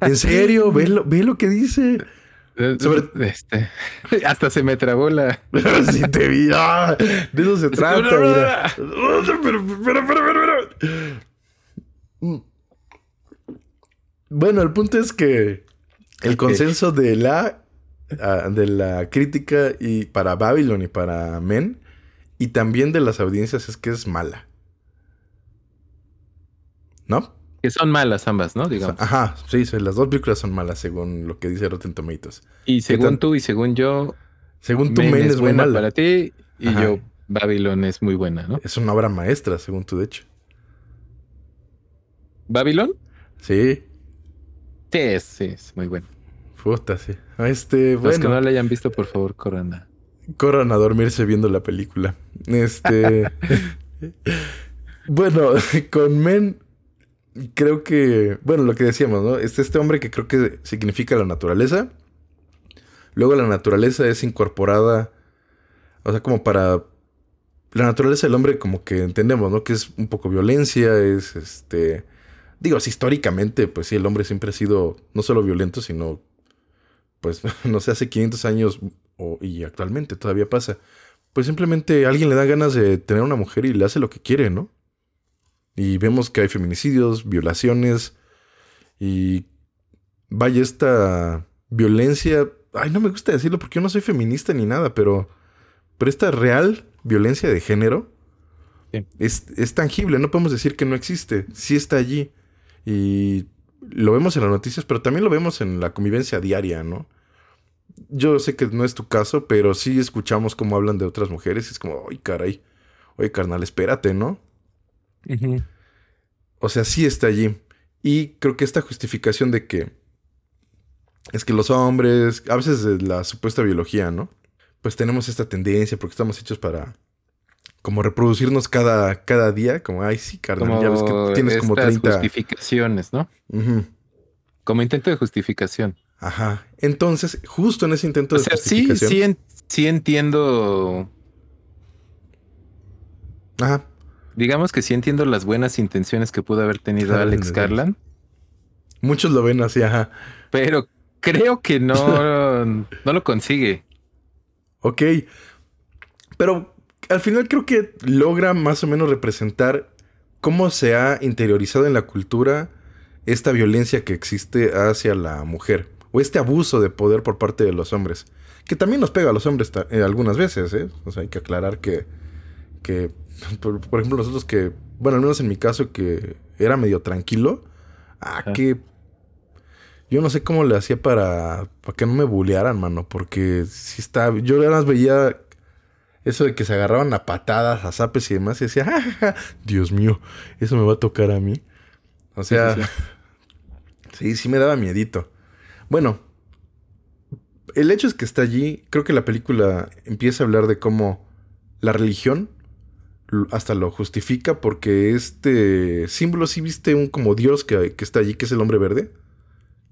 S1: ¿En serio? Ve lo, ve lo que dice.
S2: Sobre... Este, hasta se me trabó la.
S1: sí, te vi. Ah, de eso se trata. Bueno, el punto es que el consenso de la ah, de la crítica y para Babylon y para Men y también de las audiencias es que es mala. ¿No?
S2: Que son malas ambas, ¿no? Digamos.
S1: Ajá, sí, las dos películas son malas según lo que dice Rotten Tomatoes.
S2: Y según tú y según yo.
S1: Según tú, Men, es, buena
S2: para ti y yo, Babylon es muy buena, ¿no?
S1: Es una obra maestra, según tú, de hecho.
S2: ¿Babylon?
S1: Sí.
S2: Sí, es, sí, es muy bueno.
S1: Puta, sí. Este, bueno.
S2: Los que no la hayan visto, por favor, corran.
S1: Corran a dormirse viendo la película. Este... bueno, con Men creo que, bueno, lo que decíamos, ¿no? Es este hombre que creo que significa la naturaleza. Luego la naturaleza es incorporada, o sea, como para... La naturaleza del hombre como que entendemos, ¿no? Que es un poco violencia, es este... Digo, históricamente, pues sí, el hombre siempre ha sido no solo violento, sino, pues, no sé, hace 500 años y actualmente todavía pasa. Pues simplemente alguien le da ganas de tener una mujer y le hace lo que quiere, ¿no? Y vemos que hay feminicidios, violaciones y vaya esta violencia, ay, no me gusta decirlo porque yo no soy feminista ni nada, pero, pero esta real violencia de género es, es, tangible, no podemos decir que no existe, sí está allí. Y lo vemos en las noticias, pero también lo vemos en la convivencia diaria, ¿no? Yo sé que no es tu caso, pero sí escuchamos cómo hablan de otras mujeres y es como, ay, caray, oye, carnal, espérate, ¿no? O sea, sí está allí. Y creo que esta justificación de que es que los hombres, a veces de la supuesta biología, ¿no? Pues tenemos esta tendencia porque estamos hechos para como reproducirnos cada, cada día, como, ay, sí, carnal, ya ves que tienes como 30
S2: justificaciones, ¿no? Como intento de justificación.
S1: Ajá. Entonces, justo en ese intento de justificación.
S2: Sí, sí, sí entiendo.
S1: Ajá.
S2: Digamos que sí entiendo las buenas intenciones que pudo haber tenido Alex Garland.
S1: Muchos lo ven así, ajá.
S2: Pero creo que no, no lo consigue.
S1: Ok. Pero al final creo que logra más o menos representar cómo se ha interiorizado en la cultura esta violencia que existe hacia la mujer. O este abuso de poder por parte de los hombres. Que también nos pega a los hombres eh, algunas veces, ¿eh? O sea, hay que aclarar que, que por, ejemplo, nosotros que, bueno, al menos en mi caso, que era medio tranquilo, ah, que yo no sé cómo le hacía para, para que no me bullearan, mano, porque si está, yo nada más veía eso de que se agarraban a patadas, a zapes y demás, y decía, Dios mío, eso me va a tocar a mí. O sea, sí, sí me daba miedito. Bueno, el hecho es que está allí, creo que la película empieza a hablar de cómo la religión hasta lo justifica porque este símbolo sí viste un como dios que, está allí, que es el hombre verde,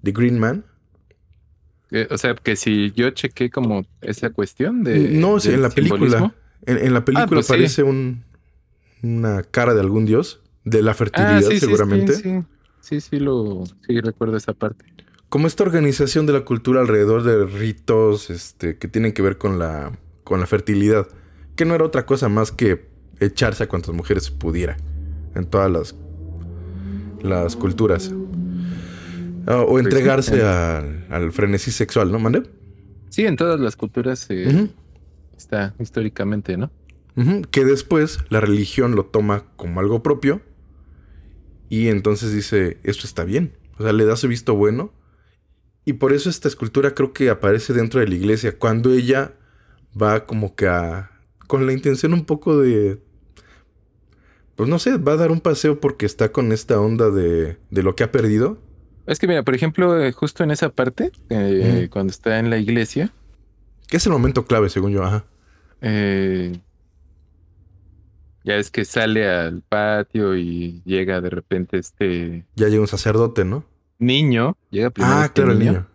S1: The Green Man.
S2: o sea, que si yo chequé como esa cuestión de...
S1: No, en la película. En, la ah, película pues aparece un, una cara de algún dios, de la fertilidad ah, seguramente.
S2: Sí, sí, sí, lo, sí recuerdo esa parte.
S1: como esta organización de la cultura alrededor de ritos este, que tienen que ver con la, con la fertilidad, que no era otra cosa más que echarse a cuantas mujeres pudiera en todas las, las culturas. Ah, o entregarse al, frenesí sexual, ¿no, Mande?
S2: Sí, en todas las culturas eh, está históricamente, ¿no?
S1: Que después la religión lo toma como algo propio y entonces dice, esto está bien. O sea, le da su visto bueno. Y por eso esta escultura creo que aparece dentro de la iglesia, cuando ella va como que a... con la intención un poco de... Pues no sé, va a dar un paseo porque está con esta onda de, de lo que ha perdido.
S2: Es que mira, por ejemplo, eh, justo en esa parte, eh, cuando está en la iglesia.
S1: Que es el momento clave, según yo, ajá.
S2: Eh, ya es que sale al patio y llega de repente este.
S1: Ya llega un sacerdote, ¿no?
S2: Niño. Llega primero.
S1: Ah, este claro, el niño.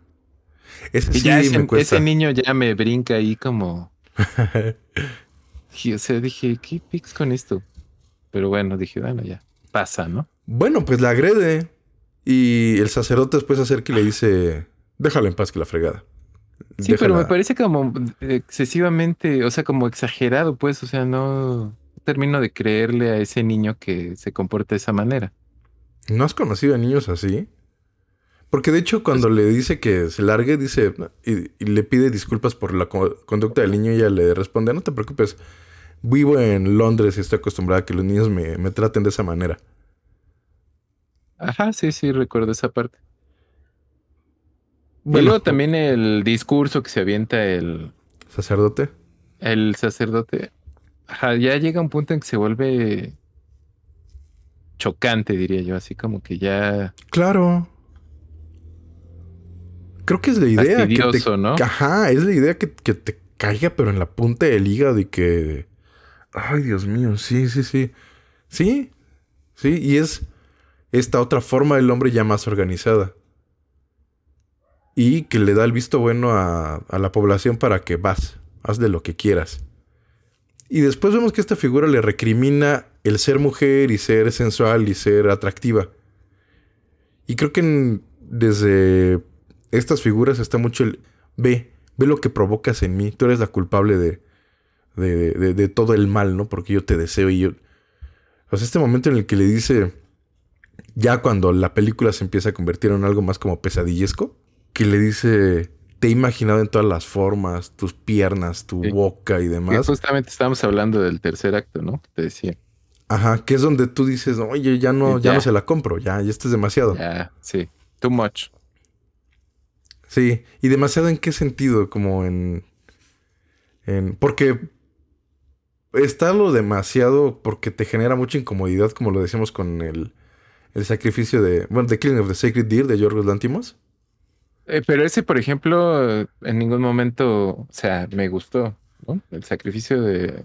S2: Ese, sí ya ese, ese, niño ya me brinca ahí como. o sea, dije, ¿qué pics con esto? Pero bueno, dije, bueno, ya. Pasa, ¿no?
S1: Bueno, pues la agrede. Y el sacerdote después acerca y le dice: Déjala en paz que la fregada.
S2: Sí, pero me parece como excesivamente, o sea, como exagerado, pues, o sea, no termino de creerle a ese niño que se comporta de esa manera.
S1: ¿No has conocido a niños así? Porque de hecho cuando pues le dice que se largue, dice y, le pide disculpas por la conducta del niño y ella le responde, no te preocupes, vivo en Londres y estoy acostumbrada a que los niños me, traten de esa manera.
S2: Ajá, sí, sí, recuerdo esa parte. y luego también el discurso que se avienta el...
S1: ¿Sacerdote?
S2: El sacerdote ya llega un punto en que se vuelve chocante, diría yo, así como que ya.
S1: Claro. Creo que es la idea.
S2: que te, ¿no?
S1: Ajá, es la idea que, que, te caiga, pero en la punta del hígado y que. Ay, Dios mío, sí, sí, sí. Sí, sí, y es esta otra forma del hombre ya más organizada. Y que le da el visto bueno a, a la población para que vas, haz de lo que quieras. Y después vemos que esta figura le recrimina el ser mujer y ser sensual y ser atractiva. Y creo que desde estas figuras está mucho el ve, ve lo que provocas en mí. Tú eres la culpable de, de, de, todo el mal, ¿no? Porque yo te deseo y yo. O sea, este momento en el que le dice, ya cuando la película se empieza a convertir en algo más como pesadillesco, que le dice, te he imaginado en todas las formas, tus piernas, tu boca y demás.
S2: justamente estábamos hablando del tercer acto, ¿no? Te decía.
S1: Ajá, que es donde tú dices, oye, ya no, ya. no se la compro, ya, ya esto es demasiado.
S2: Ya, sí, too much.
S1: Sí, y demasiado en qué sentido, como en, en, porque está lo demasiado porque te genera mucha incomodidad, como lo decíamos con el, el sacrificio de, bueno, The Killing of the Sacred Deer de Yorgos Lantimos.
S2: Eh, pero ese, por ejemplo, en ningún momento, o sea, me gustó, ¿no? El sacrificio de,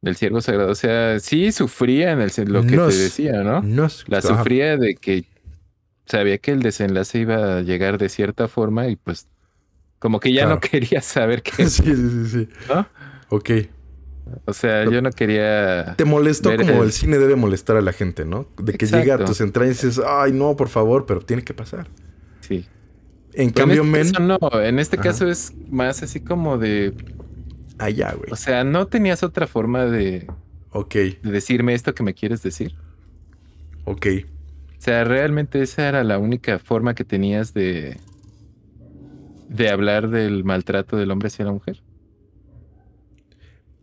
S2: del ciervo sagrado. O sea, sí sufría en el lo que te decía, ¿no?
S1: no
S2: La sufría de que sabía que el desenlace iba a llegar de cierta forma y pues como que ya no quería saber qué.
S1: sí, sí, sí.
S2: ¿No?
S1: Ok.
S2: O sea, yo no quería.
S1: Te molestó como el... cine debe molestar a la gente, ¿no? De que llega a tus entrañas y dices, ay, no, por favor, pero tiene que pasar.
S2: Sí.
S1: En cambio,
S2: en
S1: este
S2: Men. no, en este caso es más así como de.
S1: Allá, güey.
S2: O sea, ¿no tenías otra forma de.
S1: Ok.
S2: De decirme esto que me quieres decir?
S1: Ok.
S2: O sea, realmente esa era la única forma que tenías de. de hablar del maltrato del hombre hacia la mujer.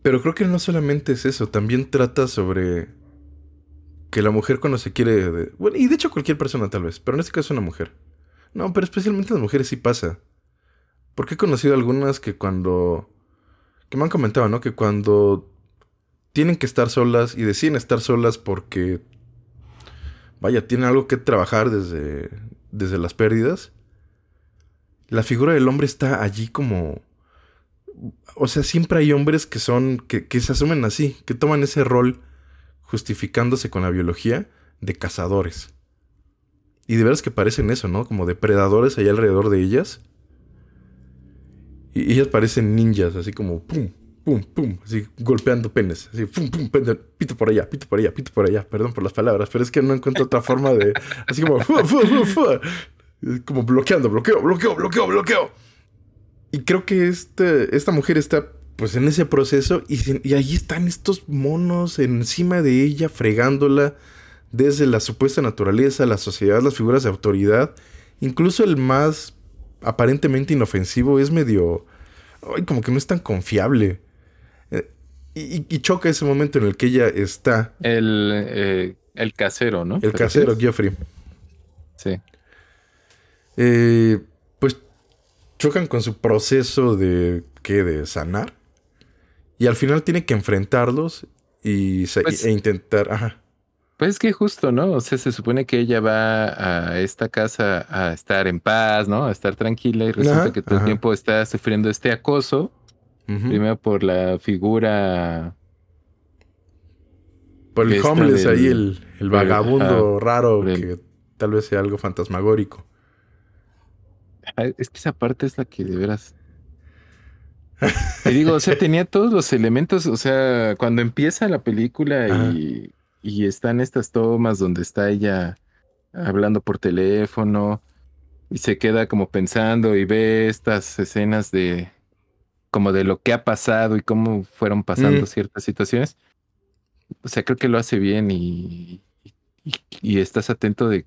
S1: Pero creo que no solamente es eso, también trata sobre que la mujer cuando se quiere... Bueno, y de hecho cualquier persona tal vez, pero en este caso una mujer no, pero especialmente las mujeres sí pasa. Porque he conocido algunas que cuando... que me han comentado, ¿no? Que cuando tienen que estar solas y deciden estar solas porque... Vaya, tienen algo que trabajar desde, desde las pérdidas. La figura del hombre está allí como... O sea, siempre hay hombres que son... que, que se asumen así, que toman ese rol justificándose con la biología de cazadores. Y de veras que parecen eso, ¿no? Como depredadores allá alrededor de ellas. Y ellas parecen ninjas, así como pum, pum, pum, así golpeando penes, así pum, pum, pito por allá, pito por allá, pito por allá. Perdón por las palabras, pero es que no encuentro otra forma de. Así como. como bloqueando, bloqueo, bloqueo, bloqueo, bloqueo. Y creo que este, esta mujer está pues en ese proceso y, y ahí están estos monos encima de ella fregándola desde la supuesta naturaleza, la sociedad, las figuras de autoridad. Incluso el más aparentemente inofensivo es medio... Ay, como que no es tan confiable. Eh, y, choca ese momento en el que ella está.
S2: El, eh, el casero, ¿no?
S1: El casero, Geoffrey.
S2: Sí.
S1: Eh, chocan con su proceso de... ¿Qué? De sanar. Y al final tiene que enfrentarlos y pues e intentar... Ajá.
S2: Pues es que justo, ¿no? O sea, se supone que ella va a esta casa a estar en paz, ¿no? A estar tranquila y resulta que todo el tiempo está sufriendo este acoso. Primero por la figura.
S1: Por el homeless ahí, el, vagabundo raro que tal vez sea algo fantasmagórico.
S2: Es que esa parte es la que de veras. Te digo, o sea, tenía todos los elementos. O sea, cuando empieza la película y y están estas tomas donde está ella hablando por teléfono y se queda como pensando y ve estas escenas de como de lo que ha pasado y cómo fueron pasando mm. ciertas situaciones. O sea, creo que lo hace bien y, y, estás atento de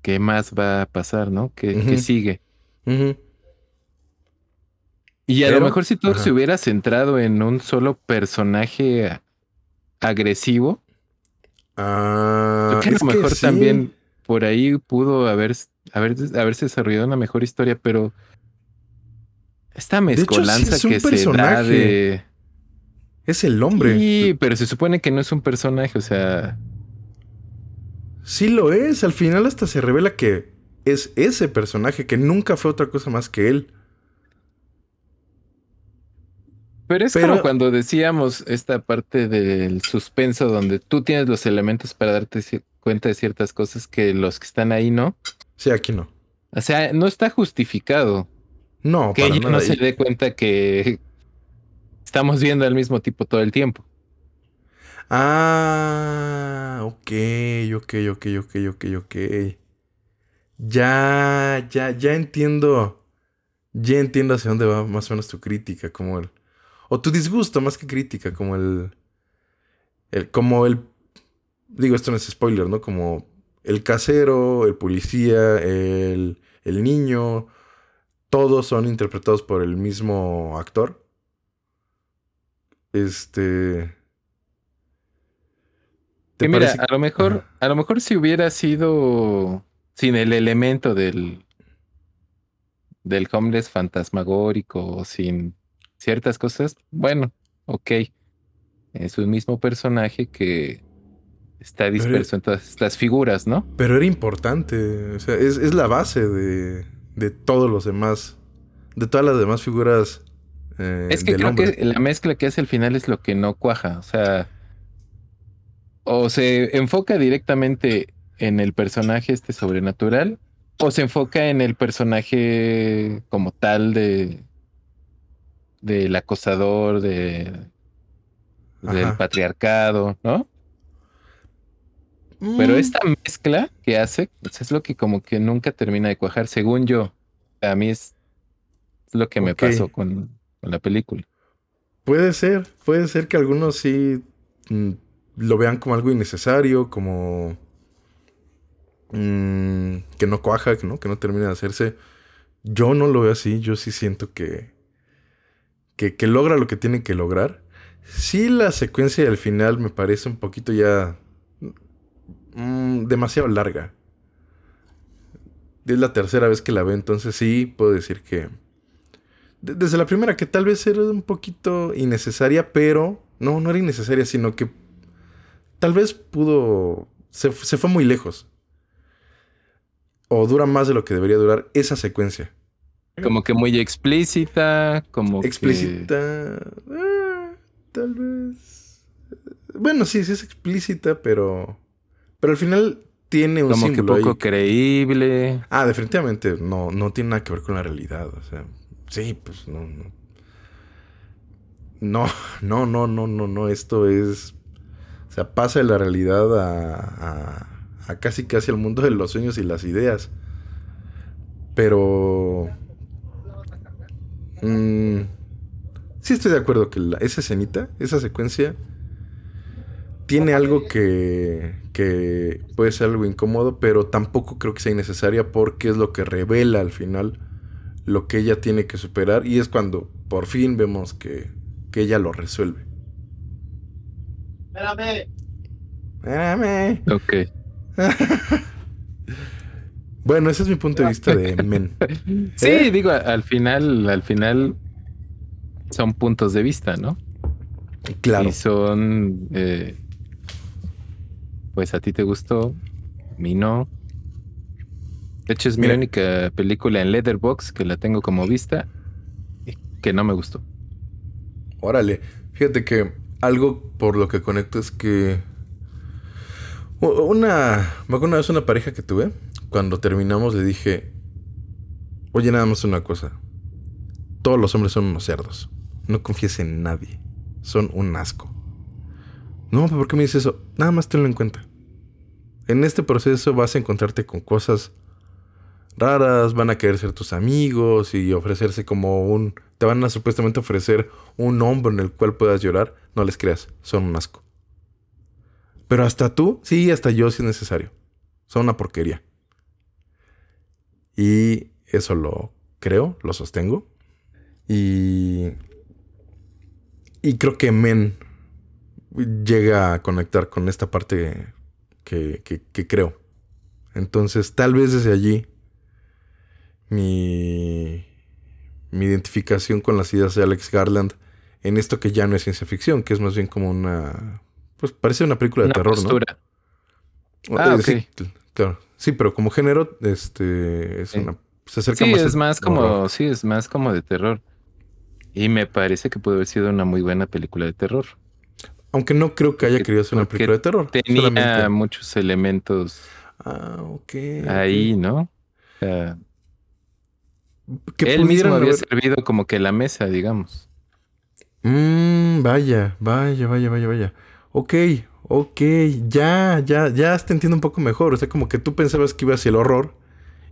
S2: qué más va a pasar, ¿no? ¿Qué, sigue? Y a lo mejor si tú se hubiera centrado en un solo personaje agresivo,
S1: Ah,
S2: a lo mejor también por ahí pudo haber, haber, haberse desarrollado una mejor historia, pero esta mezcolanza que se da de.
S1: Es el hombre.
S2: Sí, pero se supone que no es un personaje, o sea.
S1: Sí lo es. Al final hasta se revela que es ese personaje que nunca fue otra cosa más que él.
S2: Pero es como cuando decíamos esta parte del suspenso donde tú tienes los elementos para darte cuenta de ciertas cosas que los que están ahí no.
S1: Sí, aquí no.
S2: O sea, no está justificado.
S1: No,
S2: que ella no se dé cuenta que estamos viendo al mismo tipo todo el tiempo.
S1: Ah, ok, ok, ok, ok, ok, ok. Ya, ya, ya entiendo. Ya entiendo hacia dónde va más o menos tu crítica, como el o tu disgusto más que crítica, como el, el como el digo esto no es spoiler, ¿no? Como el casero, el policía, el, el niño, todos son interpretados por el mismo actor. Este
S2: que mira, a lo mejor, a lo mejor si hubiera sido sin el elemento del del homeless fantasmagórico, sin ciertas cosas, bueno, ok. Es un mismo personaje que está disperso en todas estas figuras, ¿no?
S1: Pero era importante, o sea, es, la base de, de, todos los demás, de todas las demás figuras.
S2: Eh, es que creo que la mezcla que hace al final es lo que no cuaja, o sea, o se enfoca directamente en el personaje este sobrenatural, o se enfoca en el personaje como tal de del acosador, de, del patriarcado, ¿no? Pero mm. esta mezcla que hace, pues es lo que como que nunca termina de cuajar, según yo. A mí es, lo que me pasó con, la película.
S1: Puede ser, puede ser que algunos sí mm, lo vean como algo innecesario, como mm, que no cuaja, ¿no? que no termina de hacerse. Yo no lo veo así, yo sí siento que, que, logra lo que tiene que lograr. Sí, la secuencia del final me parece un poquito ya mm, demasiado larga. Es la tercera vez que la veo, entonces sí puedo decir que desde la primera que tal vez era un poquito innecesaria, pero no, no era innecesaria, sino que tal vez pudo, se, se fue muy lejos. O dura más de lo que debería durar esa secuencia.
S2: Como que muy explícita, como
S1: explícita, ah, tal vez. Bueno, sí, sí es explícita, pero pero al final tiene un
S2: como que poco creíble.
S1: Ah, definitivamente no no tiene nada que ver con la realidad, o sea, sí, pues no no. No, no, no, no, no, no, esto es o sea, pasa de la realidad a, a, a casi casi el mundo de los sueños y las ideas. Pero... Mm, sí estoy de acuerdo que esa escenita, esa secuencia, tiene algo que, que puede ser algo incómodo, pero tampoco creo que sea innecesaria porque es lo que revela al final lo que ella tiene que superar y es cuando por fin vemos que, que ella lo resuelve.
S3: Espérame.
S1: Espérame.
S2: Ok.
S1: bueno, ese es mi punto de vista de Men.
S2: Sí,
S1: ¿Eh?
S2: digo, al final, al final son puntos de vista, ¿no?
S1: Claro.
S2: Y son, eh, pues a ti te gustó, a mí no. De hecho, es mi única película en Leatherbox que la tengo como vista y que no me gustó.
S1: Órale. Fíjate que algo por lo que conecto es que. Una. Me una vez una pareja que tuve. Cuando terminamos le dije. Oye, nada más una cosa. Todos los hombres son unos cerdos. No confíes en nadie. Son un asco. No, ¿por qué me dices eso? Nada más tenlo en cuenta. En este proceso vas a encontrarte con cosas raras, van a querer ser tus amigos y ofrecerse como un... Te van a supuestamente ofrecer un hombro en el cual puedas llorar. No les creas, son un asco. Pero hasta tú, sí, hasta yo si es necesario. Son una porquería. Y eso lo creo, lo sostengo. Y... Y creo que Men llega a conectar con esta parte que, que- que creo. Entonces, tal vez desde allí mi, mi identificación con las ideas de Alex Garland en esto que ya no es ciencia ficción, que es más bien como una... Pues parece una película de
S2: Una
S1: terror,
S2: postura.
S1: ¿no?
S2: Ah,
S1: Eh, sí, claro. Sí, pero como género, este, es una... Se acerca
S2: Sí,
S1: más
S2: es más como,
S1: horror.
S2: sí, es más como de terror. Y me parece que puede haber sido una muy buena película de terror.
S1: Aunque no creo que haya
S2: Porque-
S1: querido hacer una película de terror.
S2: Tenía
S1: solamente-
S2: muchos elementos
S1: Ah, ok.
S2: ahí, ¿no? O sea.
S1: Que
S2: él mismo había servido como que la mesa, digamos.
S1: Mm, vaya, vaya, vaya, vaya, vaya. Ok, ok, ya, ya, ya te entiendo un poco mejor. O sea, como que tú pensabas que iba hacia el horror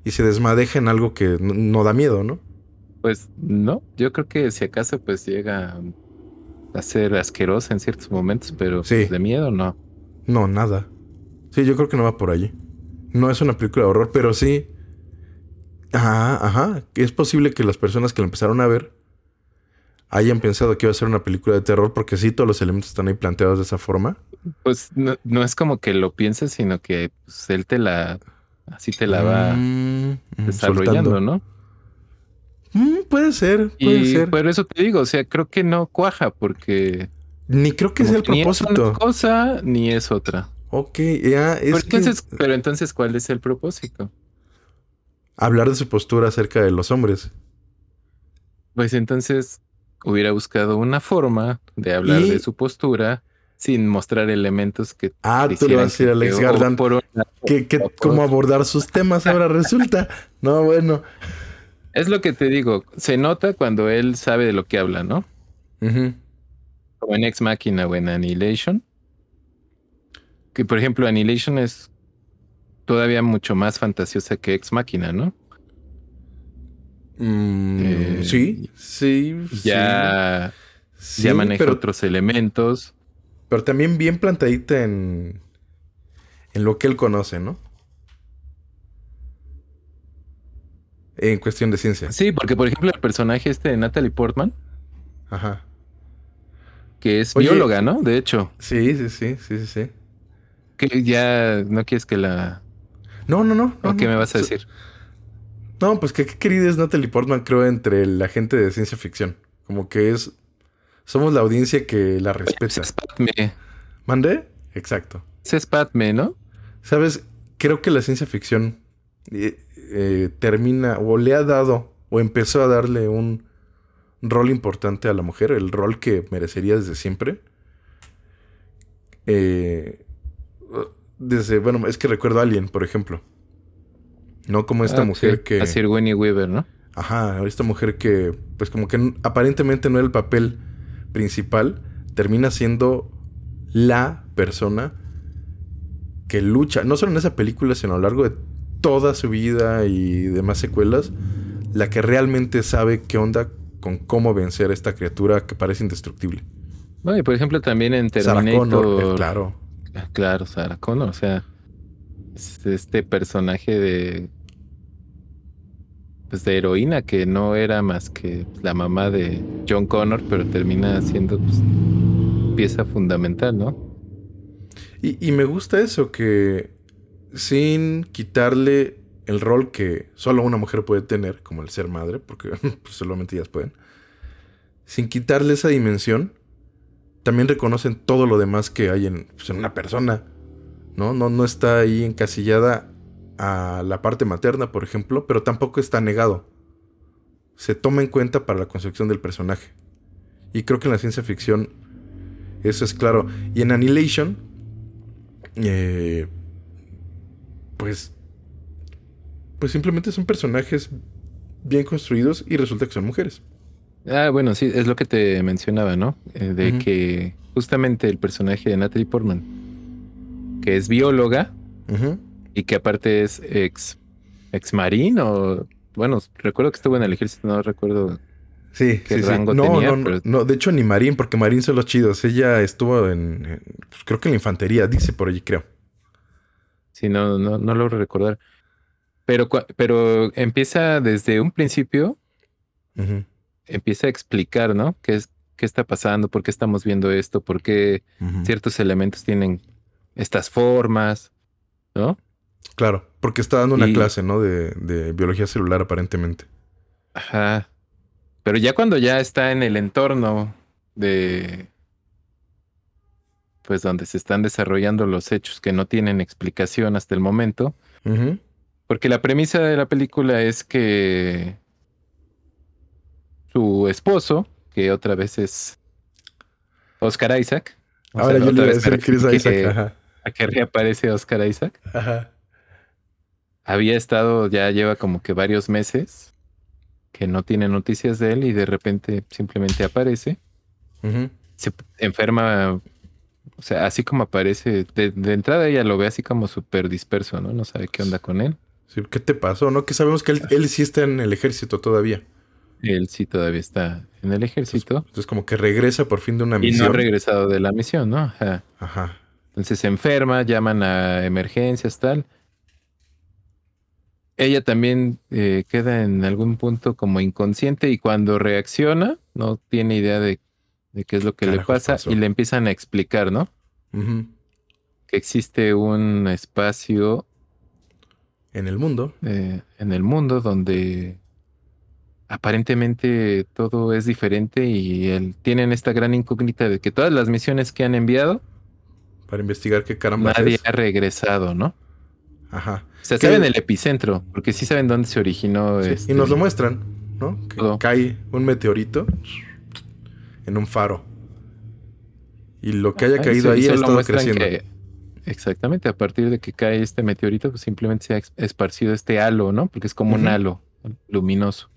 S1: y se desmadeja en algo que no da miedo, ¿no?
S2: Pues no, yo creo que si acaso pues llega a ser asquerosa en ciertos momentos, pero
S1: Sí.
S2: pues, de miedo no.
S1: No, nada. Sí, yo creo que no va por allí. No es una película de horror, pero sí. Ajá, ajá. Es posible que las personas que la empezaron a ver hayan pensado que iba a ser una película de terror, porque sí, todos los elementos están ahí planteados de esa forma.
S2: Pues no, no es como que lo pienses, sino que pues, él te la, así te la va
S1: Mm, mm,
S2: desarrollando,
S1: soltando.
S2: ¿no?
S1: Mm, puede ser, puede
S2: Y
S1: ser.
S2: por eso te digo, o sea, creo que no cuaja porque
S1: Ni creo que sea el
S2: que ni es
S1: propósito.
S2: una cosa ni es otra.
S1: Ok, ya, es
S2: Pero
S1: que
S2: entonces, pero entonces, ¿cuál es el propósito?
S1: hablar de su postura acerca de los hombres.
S2: Pues entonces hubiera buscado una forma de hablar
S1: Y-
S2: de su postura sin mostrar elementos que
S1: Ah, tú le vas a decir a Alex Garland
S2: por
S1: que, que
S2: por
S1: cómo abordar sus temas ahora resulta. No, bueno.
S2: Es lo que te digo, se nota cuando él sabe de lo que habla, ¿no?
S1: Ujú.
S2: Como en Ex Machina o en Annihilation. Que por ejemplo, Annihilation es todavía mucho más fantasiosa que Ex Machina, ¿no?
S1: Mm,
S2: Eh,
S1: sí, sí.
S2: Ya,
S1: sí,
S2: ya maneja
S1: pero,
S2: otros elementos.
S1: pero también bien plantadita en, en lo que él conoce, ¿no? En cuestión de ciencia.
S2: Sí, porque por ejemplo el personaje este de Natalie Portman,
S1: Ajá.
S2: que es
S1: Oye.
S2: bióloga, ¿no? De hecho,
S1: Sí, sí, sí, sí, sí, sí.
S2: que ya no quieres que la...
S1: No, no, no.
S2: ¿O
S1: no,
S2: qué
S1: no.
S2: me vas a
S1: So-
S2: decir?
S1: No, pues que qué querida es Natalie Portman, creo, entre la gente de ciencia ficción. Como que es. Somos la audiencia que la respeta.
S2: Pues es Padme,
S1: ¿Mandé? Exacto.
S2: es Padme, ¿no?
S1: Sabes, creo que la ciencia ficción eh, eh, termina o le ha dado o empezó a darle un rol importante a la mujer, el rol que merecería desde siempre. Eh, desde, bueno, es que recuerdo a Alien, por ejemplo. No como esta
S2: Ah,
S1: mujer
S2: sí,
S1: que...
S2: A Sir Winnie Weaver, ¿no?
S1: Ajá, esta mujer que, pues como que aparentemente no era el papel principal, termina siendo la persona que lucha, no solo en esa película, sino a lo largo de toda su vida y demás secuelas, la que realmente sabe qué onda con cómo vencer a esta criatura que parece indestructible.
S2: No, y por ejemplo también en Terminator...
S1: Eh, claro.
S2: Ah, claro, Sarah Connor, o sea, este personaje de pues de heroína que no era más que la mamá de John Connor, pero termina siendo pues, pieza fundamental, ¿no?
S1: Y, y, me gusta eso, que sin quitarle el rol que solo una mujer puede tener, como el ser madre, porque pues, solamente ellas pueden, sin quitarle esa dimensión, también reconocen todo lo demás que hay en, pues, en una persona, ¿no? ¿no? No está ahí encasillada a la parte materna, por ejemplo, pero tampoco está negado. Se toma en cuenta para la construcción del personaje. Y creo que en la ciencia ficción eso es claro. Y en Annihilation, eh, pues, pues simplemente son personajes bien construidos y resulta que son mujeres.
S2: Ah, bueno, sí, es lo que te mencionaba, ¿no? Eh, de que justamente el personaje de Natalie Portman, que es bióloga, y que aparte es ex, ex marín o bueno, recuerdo que estuvo en el ejército, no recuerdo
S1: sí, qué rango no, tenía. No, no, de hecho ni marín, porque marín son los chidos. Ella estuvo en, pues, creo que en la infantería, dice por allí, creo.
S2: Sí, no, no, no logro recordar. Pero, pero empieza desde un principio, empieza a explicar, ¿no? ¿Qué, es, ¿Qué está pasando? ¿Por qué estamos viendo esto? ¿Por qué ciertos elementos tienen estas formas? ¿No?
S1: Claro, porque está dando una clase, ¿no? De, biología celular aparentemente.
S2: Ajá. Pero ya cuando ya está en el entorno de... Pues donde se están desarrollando los hechos que no tienen explicación hasta el momento. Porque la premisa de la película es que su esposo, que otra vez es Oscar Isaac.
S1: Ahora yo le voy a decir Chris Isaac. Ajá.
S2: A que reaparece Oscar Isaac.
S1: Ajá
S2: había estado, ya lleva como que varios meses que no tiene noticias de él y de repente simplemente aparece. Se enferma, o sea, así como aparece, de, entrada ella lo ve así como súper disperso, ¿no? No sabe qué onda con él.
S1: ¿Qué te pasó, no? Que sabemos que él, sí está en el ejército todavía.
S2: Él sí todavía está en el ejército.
S1: Entonces, como que regresa por fin de una misión.
S2: Y no ha regresado de la misión, ¿no?
S1: Ajá. Ajá.
S2: Entonces se enferma, llaman a emergencias, tal ella también eh, queda en algún punto como inconsciente y cuando reacciona no tiene idea de, qué es lo que le pasa y le empiezan a explicar, ¿no? Que existe un espacio
S1: en el mundo.
S2: Eh, en el mundo donde aparentemente todo es diferente y él, tienen esta gran incógnita de que todas las misiones que han enviado
S1: para investigar qué caramba
S2: nadie ha regresado, ¿no?
S1: Ajá.
S2: O sea, saben el epicentro, porque sí saben dónde se originó.
S1: Este... Y nos lo muestran, ¿no? Que cae un meteorito en un faro. Y lo que haya caído ahí ha estado creciendo.
S2: exactamente, a partir de que cae este meteorito, pues simplemente se ha esparcido este halo, ¿no? Porque es como un halo luminoso.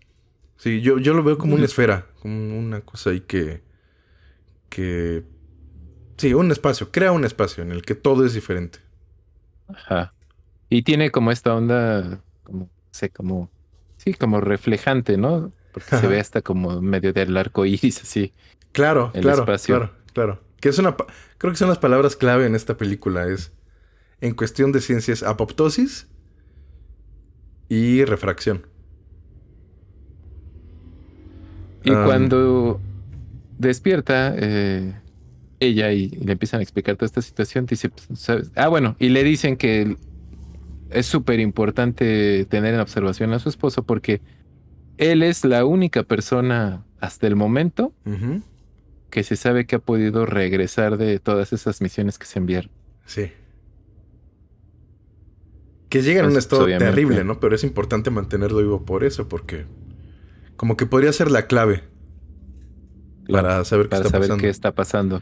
S1: Sí, yo, yo lo veo como una esfera, como una cosa ahí que. que. Sí, un espacio, crea un espacio en el que todo es diferente.
S2: Ajá. Y tiene como esta onda, como, sé, como, sí, como reflejante, ¿no? Porque se ve hasta como medio del arco iris, así.
S1: Claro, claro, claro, claro. Que es una, creo que son las palabras clave en esta película, es, en cuestión de ciencias, apoptosis y refracción.
S2: Y cuando despierta eh, ella y, le empiezan a explicar toda esta situación, dice, pues, ¿sabes? Ah, bueno, y le dicen que es súper importante tener en observación a su esposo porque él es la única persona hasta el momento que se sabe que ha podido regresar de todas esas misiones que se enviaron.
S1: Sí. Que llega en un pues, estado terrible, ¿no? Pero es importante mantenerlo vivo por eso, porque como que podría ser la clave para saber, qué, está
S2: saber qué está pasando.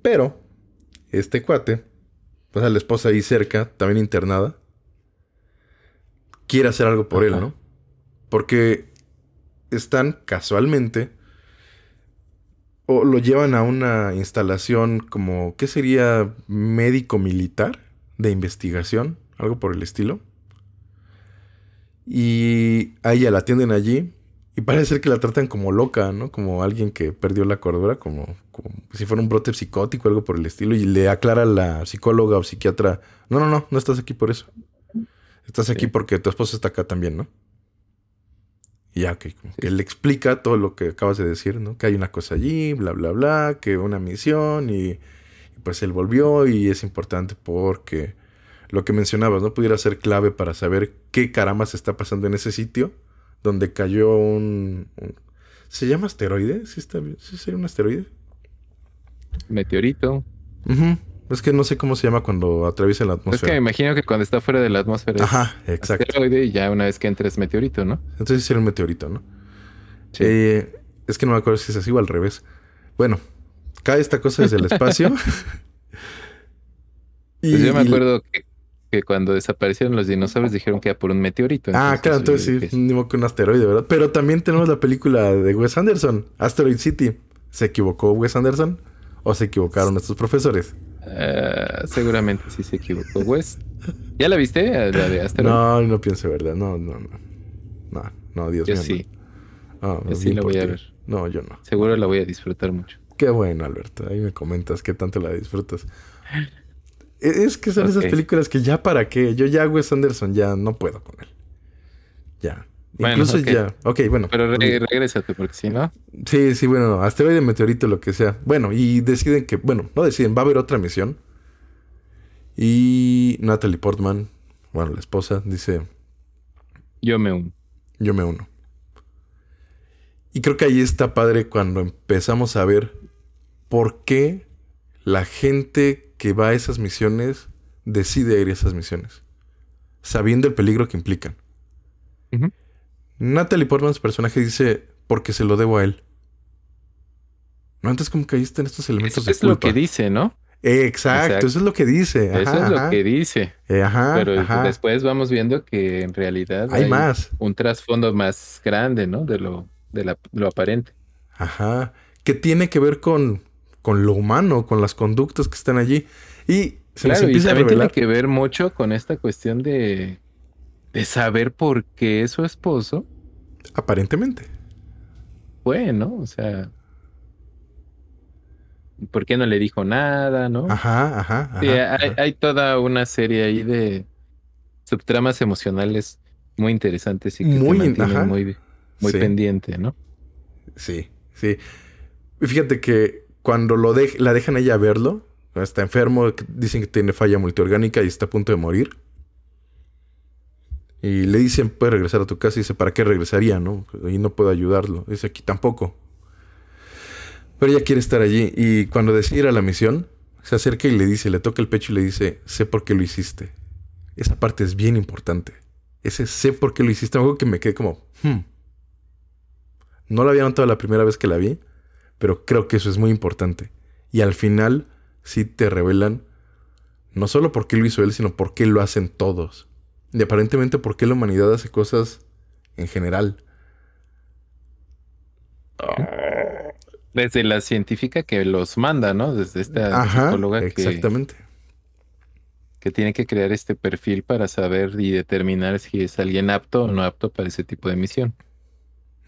S1: Pero este cuate pues a la esposa ahí cerca, también internada, quiere hacer algo por él, ¿no? Porque están casualmente o lo llevan a una instalación como, ¿qué sería? Médico militar de investigación, algo por el estilo. Y a ella la atienden allí y parece ser que la tratan como loca, ¿no? Como alguien que perdió la cordura, como, como si fuera un brote psicótico, algo por el estilo. Y le aclara la psicóloga o psiquiatra, no, no, no, no estás aquí por eso. Estás aquí porque tu esposa está acá también, ¿no? Y ya, que, que le explica todo lo que acabas de decir, ¿no? Que hay una cosa allí, bla, bla, bla, que una misión y, y pues él volvió y es importante porque lo que mencionabas, ¿no? Pudiera ser clave para saber qué caramba se está pasando en ese sitio donde cayó un... un- ¿Se llama asteroide? ¿Sí, está? ¿Sí sería un asteroide?
S2: Meteorito.
S1: Es que no sé cómo se llama cuando atraviesa la
S2: Es que me
S1: atmósfera.
S2: imagino que cuando está fuera de la atmósfera
S1: Ajá,
S2: es
S1: exacto.
S2: asteroide y ya una vez que entra es meteorito, ¿no?
S1: Entonces sería un meteorito, ¿no?
S2: Sí.
S1: Eh, es que no me acuerdo si es así o al revés. Bueno, cae esta cosa desde el espacio. Y-
S2: Pues yo me acuerdo que, que cuando desaparecieron los dinosaurios dijeron que era por un meteorito.
S1: Ah, claro, entonces
S2: yo
S1: sí, ni modo que un asteroide, ¿verdad? Pero también tenemos la película de Wes Anderson, Asteroid City. ¿Se equivocó Wes Anderson? ¿O se equivocaron estos profesores?
S2: ah, seguramente sí se equivocó. Wes, ¿ya la viste? La de Asteroid.
S1: No, no pienso, ¿verdad? No, no, no. No, no, Dios
S2: yo
S1: mío.
S2: sí.
S1: No, no,
S2: yo sí la voy a ver.
S1: No, yo no.
S2: Seguro la voy a disfrutar mucho.
S1: Qué bueno, Alberto. Ahí me comentas qué tanto la disfrutas. E- Es que son esas películas que ya para qué. Yo ya Wes Anderson ya no puedo con él. Ya.
S2: Bueno,
S1: Incluso ya. Ok, bueno.
S2: Pero re- regrésate, porque si no,
S1: Sí, sí, bueno, asteroide, meteorito, lo que sea. Bueno, y deciden que, bueno, no deciden, va a haber otra misión. Y Natalie Portman, bueno, la esposa, dice,
S2: yo me uno.
S1: yo me uno. Y creo que ahí está padre cuando empezamos a ver por qué la gente que va a esas misiones decide ir a esas misiones, sabiendo el peligro que implican. Natalie Portman, su personaje, dice, porque se lo debo a él. No, entonces como que ahí están estos elementos
S2: Eso
S1: de
S2: es lo que dice, ¿no?
S1: Eh, exacto,
S2: Exacto.
S1: eso es lo que dice. Ajá,
S2: Eso es lo que dice.
S1: Eh, ajá,
S2: Pero
S1: ajá.
S2: después vamos viendo que en realidad
S1: Hay más.
S2: un trasfondo más grande, ¿no? De lo, de la- lo aparente.
S1: Ajá. Que tiene que ver con, con lo humano, con las conductas que están allí. Y se nos
S2: Claro, y
S1: empieza a
S2: también tiene
S1: revelar.
S2: que ver mucho con esta cuestión de, de saber por qué su esposo
S1: Aparentemente.
S2: fue, ¿no? O sea, ¿por qué no le dijo nada, no?
S1: Ajá, ajá. ajá,
S2: Sí, hay,
S1: ajá.
S2: hay toda una serie ahí de subtramas emocionales muy interesantes y que
S1: Muy,
S2: te mantienen
S1: ajá.
S2: muy, muy
S1: Sí.
S2: pendiente, ¿no?
S1: Sí, sí. Y fíjate que cuando lo dej- la dejan ella verlo, está enfermo, dicen que tiene falla multiorgánica y está a punto de morir. Y le dicen, puedes regresar a tu casa. Y dice, ¿para qué regresaría, no? Y no puedo ayudarlo. Dice, aquí tampoco. Pero ella quiere estar allí. Y cuando decide ir a la misión, se acerca y le dice, le toca el pecho y le dice, sé por qué lo hiciste. Esa parte es bien importante. Ese sé por qué lo hiciste. Algo que me quedé como, hmm. No la había notado la primera vez que la vi, pero creo que eso es muy importante. Y al final sí te revelan no solo por qué lo hizo él, sino por qué lo hacen todos. Y aparentemente por qué la humanidad hace cosas en general.
S2: Desde la científica que los manda, ¿no? Desde esta
S1: Ajá,
S2: psicóloga que,
S1: exactamente.
S2: que tiene que crear este perfil para saber y determinar si es alguien apto o no apto para ese tipo de misión.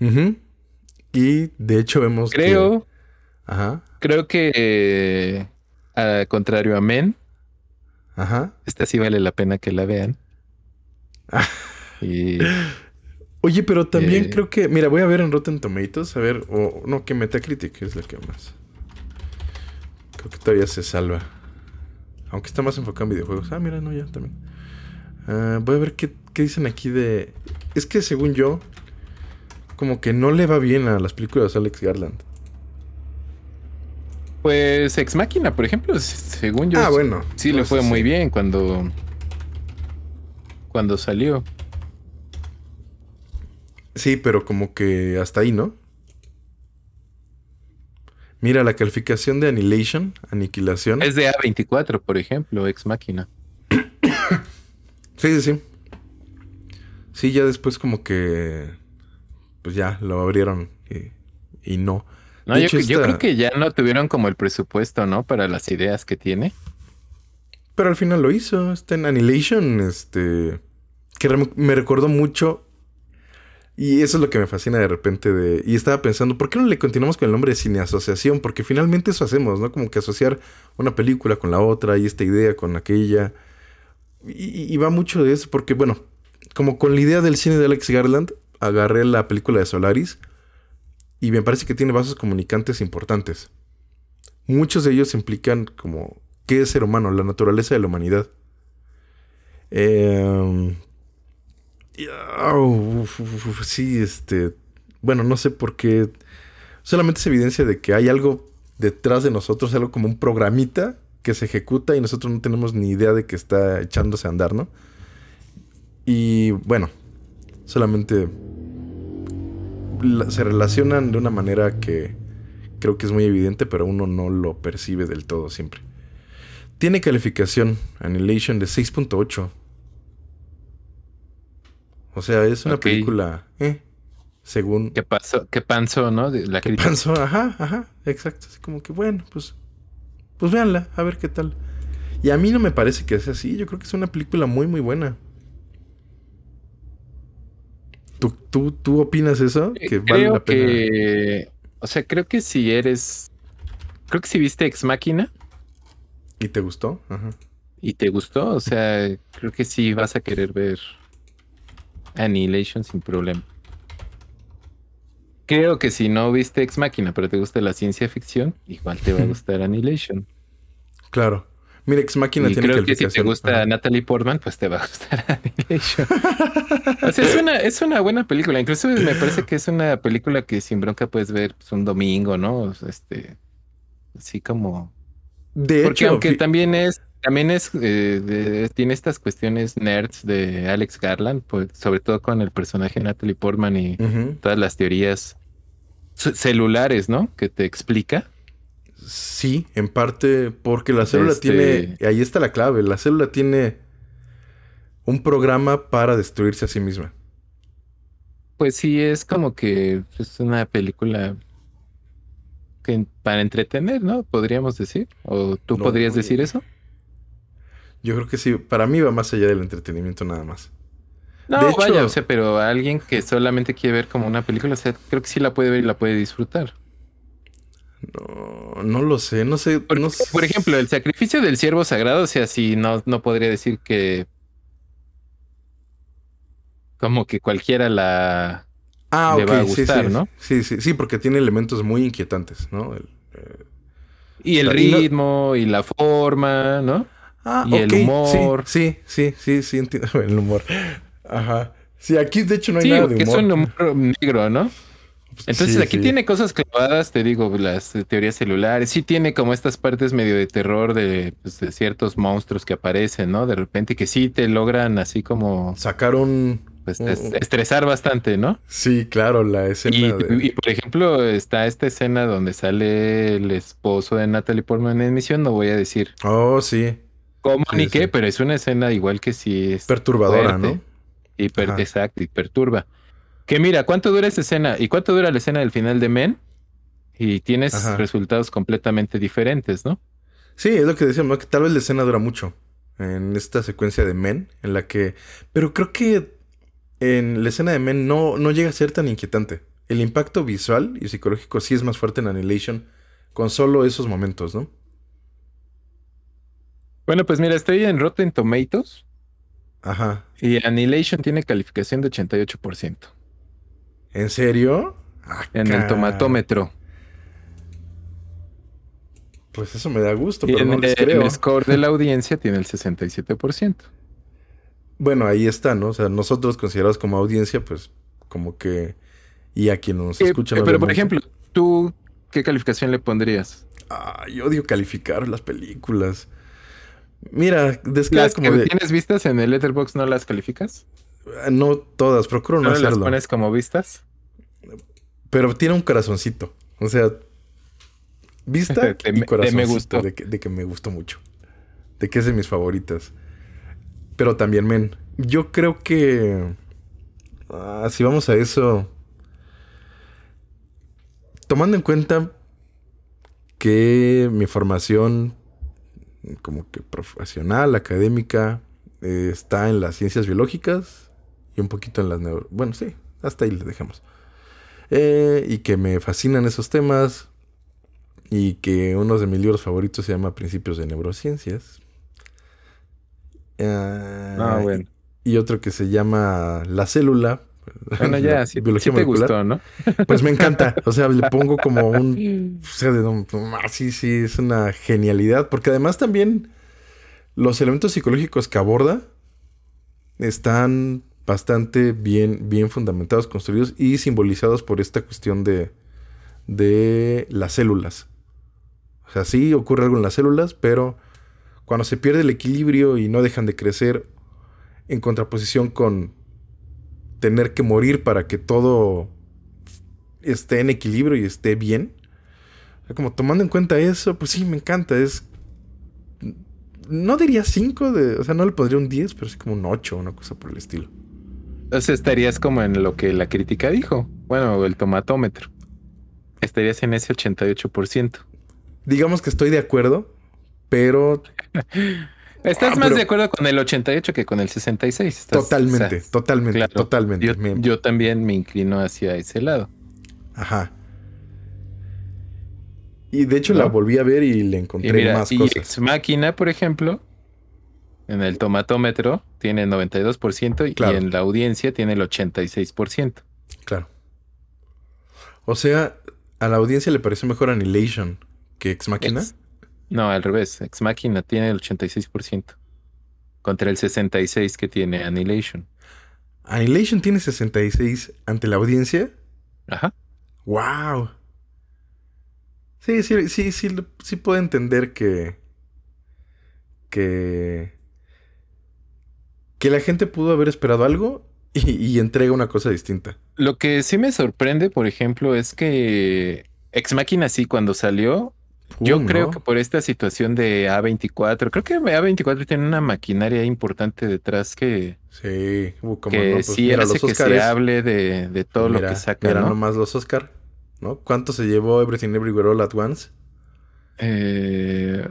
S1: Ujú. Y de hecho vemos que-
S2: Creo,
S1: Ajá,
S2: creo que eh, a contrario a Men,
S1: ajá.
S2: esta sí vale la pena que la vean. y
S1: Oye, pero también
S2: Eh.
S1: creo que... Mira, voy a ver en Rotten Tomatoes, a ver... O no, que Metacritic es la que más... Creo que todavía se salva. Aunque está más enfocado en videojuegos. Ah, mira, no, ya también. Ah, voy a ver qué, qué dicen aquí de... Es que según yo... Como que no le va bien a las películas de Alex Garland.
S2: pues Ex Máquina, por ejemplo, según yo,
S1: ah, bueno.
S2: sí le fue
S1: sí,
S2: muy bien cuando cuando salió.
S1: Sí, pero como que hasta ahí, ¿no? Mira, la calificación de Annihilation, Aniquilación.
S2: Es de A24, por ejemplo, Ex Máquina.
S1: Sí, sí, sí. Sí, ya después como que... Pues ya, lo abrieron y, y no.
S2: No, yo,
S1: hecho,
S2: yo
S1: esta-
S2: creo que ya no tuvieron como el presupuesto, ¿no? Para las ideas que tiene.
S1: Pero al final lo hizo. Está en Annihilation, este. Que me recordó mucho. Y eso es lo que me fascina de repente de... Y estaba pensando, ¿por qué no le continuamos con el nombre de cine asociación? Porque finalmente eso hacemos, ¿no? Como que asociar una película con la otra y esta idea con aquella. Y, y va mucho de eso, porque bueno, como con la idea del cine de Alex Garland, agarré la película de Solaris y me parece que tiene vasos comunicantes importantes. Muchos de ellos implican como qué es ser humano, la naturaleza de la humanidad. Eh, sí, este. Bueno, no sé por qué. Solamente es evidencia de que hay algo detrás de nosotros, algo como un programita que se ejecuta y nosotros no tenemos ni idea de que está echándose a andar, ¿no? Y bueno, solamente se relacionan de una manera que creo que es muy evidente, pero uno no lo percibe del todo siempre. Tiene calificación Annihilation de 6.8. O sea, es una película, eh, según...
S2: ¿Qué pasó? ¿Qué pasó, no?
S1: De la ¿Qué pasó? Ajá, ajá, exacto. Así como que, bueno, pues, pues véanla, a ver qué tal. Y a mí no me parece que sea así. Yo creo que es una película muy, muy buena. ¿Tú, tú, tú opinas eso?
S2: Que vale la pena. Que, o sea, creo que si eres. Creo que si viste Ex Máquina.
S1: ¿Y te gustó?
S2: Ajá. ¿Y te gustó? O sea, creo que sí vas a querer ver Annihilation sin problema. Creo que si no viste Ex Máquina, pero te gusta la ciencia ficción, igual te va a gustar Annihilation.
S1: Claro. Mira, Ex Máquina
S2: y
S1: tiene
S2: creo que si te gusta Natalie Portman, pues te va a gustar Annihilation. o sea, es una, es una buena película. Incluso me parece que es una película que sin bronca puedes ver pues, un domingo, ¿no? Este, así como... De Porque hecho, aunque también es también es eh, tiene estas cuestiones nerds de Alex Garland, pues, sobre todo con el personaje Natalie Portman y todas las teorías celulares, ¿no? Que te explica.
S1: Sí, en parte porque la célula este tiene, ahí está la clave, la célula tiene un programa para destruirse a sí misma.
S2: Pues sí, es como que es una película que para entretener, ¿no? Podríamos decir. ¿O tú podrías decir eso?
S1: Yo creo que sí, para mí va más allá del entretenimiento nada más.
S2: No, vaya, o sea, pero alguien que solamente quiere ver como una película, o sea, creo que sí la puede ver y la puede disfrutar.
S1: No, no lo sé, no sé.
S2: Por, por ejemplo, el sacrificio del siervo sagrado, o sea, sí, no, no podría decir que. Como que cualquiera la.
S1: Ah, le va a gustar, sí, ¿no? Sí, sí, sí, porque tiene elementos muy inquietantes, ¿no?
S2: Eh, y el ritmo y la forma, ¿no? Ah, y el humor.
S1: Sí, sí, sí, sí, entiendo el humor. Ajá. Sí, aquí de hecho no hay nada de humor.
S2: es un humor negro, ¿no? Entonces aquí tiene cosas clavadas, te digo, las teorías celulares. Sí tiene como estas partes medio de terror de, pues, ciertos monstruos que aparecen, ¿no? De repente que sí te logran así como...
S1: Sacar un...
S2: Pues estresar bastante, ¿no?
S1: Sí, claro, la escena
S2: y, de... y, por ejemplo, está esta escena donde sale el esposo de Natalie Portman en emisión, no voy a decir.
S1: Oh, sí.
S2: ¿Cómo ni qué? Pero es una escena igual que si es...
S1: Perturbadora, ¿no?
S2: exacto, y perturba. Que mira, ¿cuánto dura esa escena? ¿Y cuánto dura la escena del final de Men? Y tienes resultados completamente diferentes, ¿no?
S1: Sí, es lo que decíamos, que tal vez la escena dura mucho en esta secuencia de Men, en la que... Pero creo que en la escena de Men no, no llega a ser tan inquietante. El impacto visual y psicológico sí es más fuerte en Annihilation con solo esos momentos, ¿no?
S2: Bueno, pues mira, estoy en Rotten Tomatoes.
S1: Ajá.
S2: Y Annihilation tiene calificación de 88%.
S1: ¿En serio?
S2: en el tomatómetro.
S1: Pues eso me da gusto, pero no les creo.
S2: El score de la audiencia tiene el 67%.
S1: Bueno, ahí está, ¿no? O sea, nosotros considerados como audiencia, pues como que... Y a quien nos escucha...
S2: pero, por ejemplo, ¿tú qué calificación le pondrías?
S1: Ah, yo odio calificar las películas. Mira,
S2: ¿Las como que tienes vistas en el Letterbox no las calificas?
S1: No todas, procuro no, hacerlo.
S2: las pones como vistas?
S1: Pero tiene un corazoncito. O sea, vista y corazoncito. De, me gustó. De, que, me gustó mucho. De que es de mis favoritas. Pero también, men, yo creo que... Ah, si vamos a eso... Tomando en cuenta que mi formación como que profesional, académica, eh, está en las ciencias biológicas y un poquito en las neuro... Bueno, sí, hasta ahí le dejamos. Eh, y que me fascinan esos temas y que uno de mis libros favoritos se llama Principios de Neurociencias.
S2: ah, bueno.
S1: Y otro que se llama La célula,
S2: bueno, ya, sí, biología te gustó, ¿no?
S1: Pues me encanta. O sea, le pongo como un. Ah, sí, sí, es una genialidad. Porque además también los elementos psicológicos que aborda están bastante bien, bien fundamentados, construidos y simbolizados por esta cuestión de, de las células. O sea, sí ocurre algo en las células, pero cuando se pierde el equilibrio y no dejan de crecer en contraposición con tener que morir para que todo esté en equilibrio y esté bien. como tomando en cuenta eso, pues sí, me encanta. Es. No diría 5, de, o sea, no le pondría un 10, pero sí como un 8, una cosa por el estilo.
S2: Entonces estarías como en lo que la crítica dijo. Bueno, el tomatómetro. Estarías en ese 88%.
S1: Digamos que estoy de acuerdo, pero
S2: Estás ah, más de acuerdo con el 88 que con el 66.
S1: totalmente, totalmente, totalmente.
S2: Yo, también me inclino hacia ese lado.
S1: Ajá. Y de hecho la volví a ver y le encontré más cosas.
S2: Ex Máquina, por ejemplo, en el tomatómetro tiene 92% y en la audiencia tiene el 86%.
S1: Claro. O sea, a la audiencia le pareció mejor Annihilation que Ex Máquina.
S2: No, al revés. Ex Machina tiene el 86% contra el 66% que tiene Annihilation.
S1: Annihilation tiene 66 ante la audiencia.
S2: Ajá.
S1: Wow. Sí, sí, sí, sí, sí puedo entender que. que. Que la gente pudo haber esperado algo y, y entrega una cosa distinta.
S2: Lo que sí me sorprende, por ejemplo, es que Ex Machina sí, cuando salió, yo creo que por esta situación de A24, creo que A24 tiene una maquinaria importante detrás que,
S1: sí,
S2: uh, como que pues sí hace que se hable de, todo lo que saca.
S1: Mira
S2: ¿no?
S1: nomás los Oscar, ¿no? ¿Cuánto se llevó Everything Everywhere All at Once?
S2: Eh,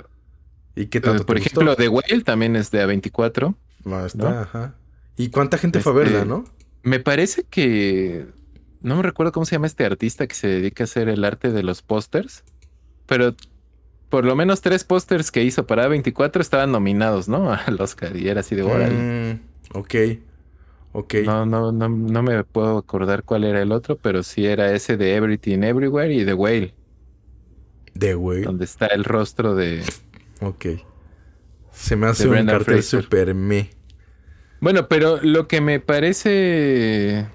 S1: ¿Y qué tanto?
S2: por ejemplo, The Whale también es de A24.
S1: No, ajá. ¿Y cuánta gente fue a verla, este, no?
S2: Me parece que. No me recuerdo cómo se llama este artista que se dedica a hacer el arte de los pósters. Pero por lo menos tres pósters que hizo para 24 estaban nominados, ¿no? Al Oscar. Y era así de órale.
S1: Mm, ok. Ok.
S2: No, no, no, no me puedo acordar cuál era el otro, pero sí era ese de Everything Everywhere y The Whale.
S1: The Whale.
S2: Donde está el rostro de.
S1: Ok. Se me hace un cartel super me.
S2: Bueno, pero lo que me parece